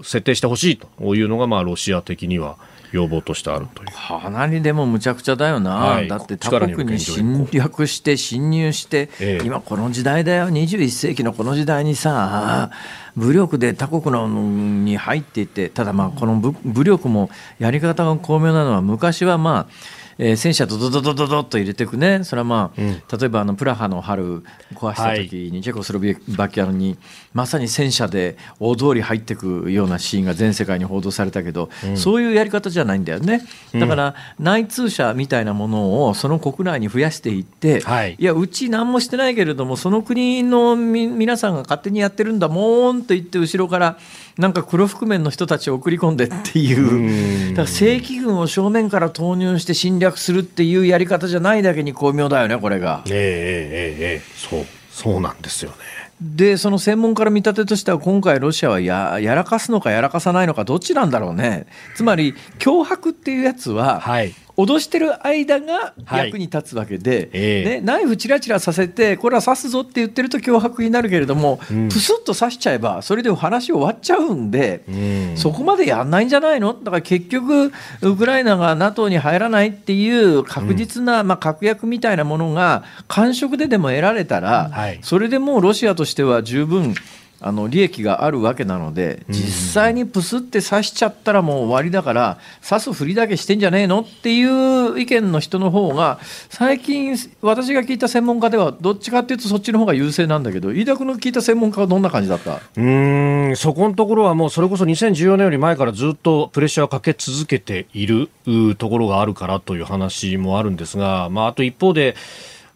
う、設定してほしいというのが、まあ、ロシア的には要望としてあるという。かなりでもむちゃくちゃだよな、はい、だって他国に侵略して侵入して、ええ、今この時代だよ。21世紀のこの時代にさ武力で他国のに入っていってただまあこの武力もやり方が巧妙なのは昔はまあえー、戦車ドドドドドドと入れていくね、それはまあ、うん、例えばあのプラハの春壊した時に、チェコスロバキアにまさに戦車で大通り入っていくようなシーンが全世界に報道されたけど、うん、そういうやり方じゃないんだよね。だから、内通者みたいなものをその国内に増やしていって、はい、いや、うち何もしてないけれども、その国の皆さんが勝手にやってるんだもんと言って、後ろからなんか黒覆面の人たちを送り込んでっていう、だから正規軍を正面から投入して侵略するっていうやり方じゃないだけに巧妙だよね、これが。ええええええ、そう、そうなんですよね。でその専門家の見立てとしては今回ロシアはややらかすのかやらかさないのかどっちなんだろうねつまり脅迫っていうやつは、はい、脅してる間が役に立つわけで、はいえ。ー、ね、ナイフチラチラさせてこれは刺すぞって言ってると脅迫になるけれども、うん、プスッと刺しちゃえばそれで話終わっちゃうんで、うん、そこまでやんないんじゃないの？だから結局ウクライナが NATO に入らないっていう確実な、うん、まあ、確約みたいなものが感触ででも得られたら、はい、それでもうロシアとしては十分あの利益があるわけなので実際にプスって刺しちゃったらもう終わりだから刺すふりだけしてんじゃねえのっていう意見の人の方が最近私が聞いた専門家ではどっちかっていうとそっちの方が優勢なんだけど飯田君の聞いた専門家はどんな感じだった？うんそこのところはもうそれこそ2014年より前からずっとプレッシャーをかけ続けているところがあるからという話もあるんですが、まあ、あと一方で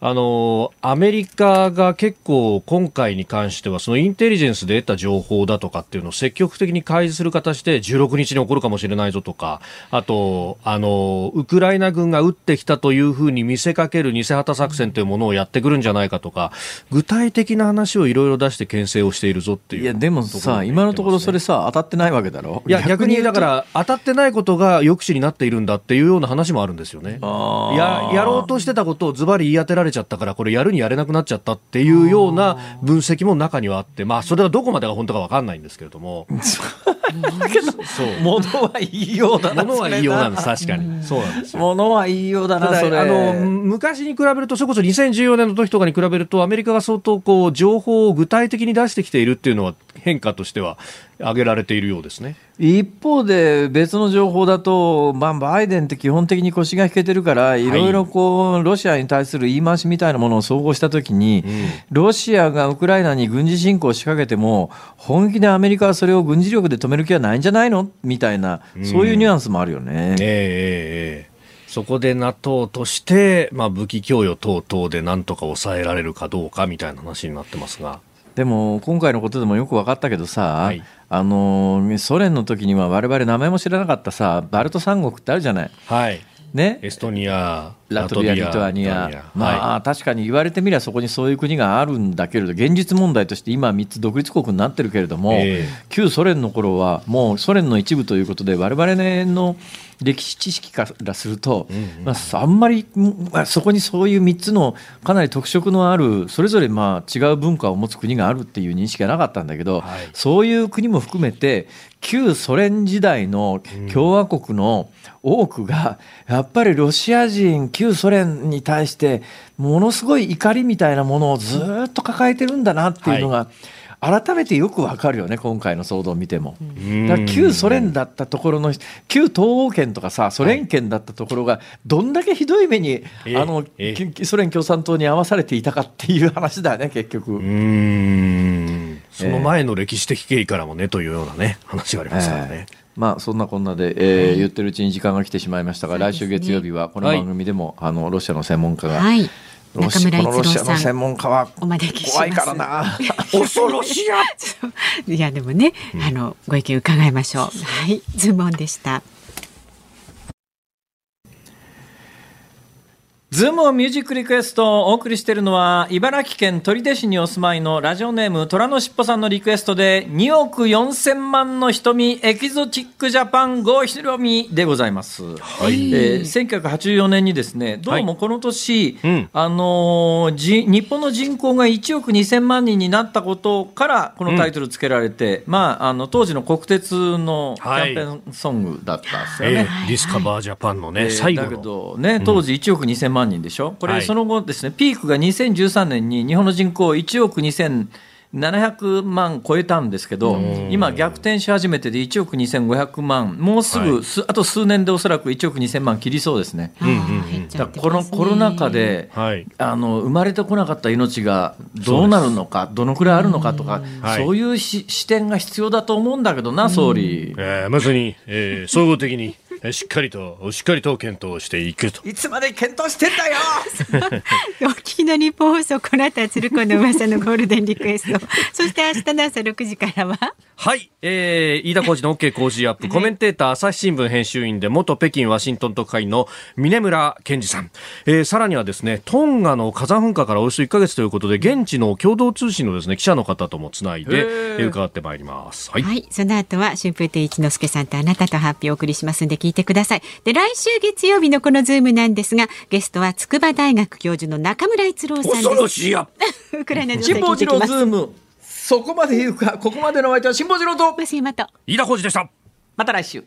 あのアメリカが結構今回に関してはそのインテリジェンスで得た情報だとかっていうのを積極的に開示する形で16日に起こるかもしれないぞとかあとあのウクライナ軍が撃ってきたというふうに見せかける偽旗作戦というものをやってくるんじゃないかとか具体的な話をいろいろ出して牽制をしているぞっていういやでもさ、今のところそれさ当たってないわけだろ。いや逆にだから当たってないことが抑止になっているんだっていうような話もあるんですよね。ややろうとしてたことをズバリ言い当てられちゃったから、これやるにやれなくなっちゃったっていうような分析も中にはあって、まあ、それはどこまでが本当か分かんないんですけれども。だけど、ものは言いようだな。ものは言いようなんです、確かに。そうなんですものは言いようだな、それ。あの、昔に比べると、それこそ2014年の時とかに比べると、アメリカが相当こう、情報を具体的に出してきているっていうのは変化としては挙げられているようですね。一方で別の情報だと、まあ、バイデンって基本的に腰が引けてるから、いろいろこう、ロシアに対する言い回しみたいなものを総合したときに、うん、ロシアがウクライナに軍事侵攻を仕掛けても、本気でアメリカはそれを軍事力で止める気はないんじゃないの？みたいな、そういうニュアンスもあるよね。うん、えー、えーそこで NATO として、まあ、武器供与等々でなんとか抑えられるかどうかみたいな話になってますが。でも今回のことでもよく分かったけどさ、はい、あのソ連の時には我々名前も知らなかったさバルト三国ってあるじゃない。はいね、エストニア、ラトビア、リトアニア、まあ、はい、確かに言われてみればそこにそういう国があるんだけれど、現実問題として今、3つ独立国になってるけれども、えー、旧ソ連の頃は、もうソ連の一部ということで、われわれの歴史知識からすると、うんうん、まあ、あんまり、まあ、そこにそういう3つのかなり特色のある、それぞれまあ違う文化を持つ国があるっていう認識がなかったんだけど、はい、そういう国も含めて、旧ソ連時代の共和国の多くがやっぱりロシア人旧ソ連に対してものすごい怒りみたいなものをずっと抱えてるんだなっていうのが、改めてよくわかるよね今回の騒動を見ても。だから旧ソ連だったところの旧東欧圏とかさソ連圏だったところがどんだけひどい目に、あのソ連共産党に合わされていたかっていう話だよね結局。その前の歴史的経緯からもねというようなね話がありますからね。まあ、そんなこんなで、えー、言ってるうちに時間が来てしまいましたが、来週月曜日はこの番組でも、あのロシアの専門家が、はい。中村一郎さん。専門家はお招き怖いからな。<laughs> 恐ろしやいや <laughs> でもね、あのご意見伺いましょう。はい。ズームオンでしたズームをミュージックリクエストをお送りしているのは、茨城県取手市にお住まいのラジオネーム、虎のしっぽさんのリクエストで、2億4千万の瞳、エキゾチックジャパン、郷ひろみでございます。はい。えー、1984年にですね、どうもこの年、はいうん、あのー、じ、日本の人口が1億2千万人になったことから、このタイトル付けられて、うん、まあ、あの、当時の国鉄のキャンペーンソングだったんですよね。はいえー、ディスカバージャパンのね、えー、最後だけどね、当時1億2千万万人でしょ、これ、その後ですね、ピークが2013年に日本の人口1億2700万超えたんですけど、今、逆転し始めてで1億2500万、もうすぐ、はい、あと数年でおそらく1億2000万切りそうですね。だこのコロナ禍で、はい、あの生まれてこなかった命がどうなるのか、どのくらいあるのかとか、そういうし視点が必要だと思うんだけどな、総理。えー、まさに、えー、総合的にしっかりと、しっかりと検討していくと。いつまで検討してんだよお聞きの日本放送、この後は鶴子の噂のゴールデンリクエスト。<laughs> そして明日の朝6時からは？はい、えー、飯田浩二の OK 工事アップ、コメンテーター、朝日新聞編集員で、元北京ワシントン特派員の峰村健二さん。えー、さらにはですね、トンガの火山噴火からおよそ1か月ということで、現地の共同通信のですね、記者の方ともつないで、えー、伺ってまいります。はい。はい、その後は、春風亭一之輔さんとあなたと発表をお送りしますんで、聞いてください。で、来週月曜日のこのズームなんですが、ゲストは筑波大学教授の中村一郎さんです。恐ろしいや。<laughs> ウクライナ情勢聞いてきます。そこまで言うか、ここまでのお相手は辛坊治郎と、増山と、飯田浩二でした。また来週。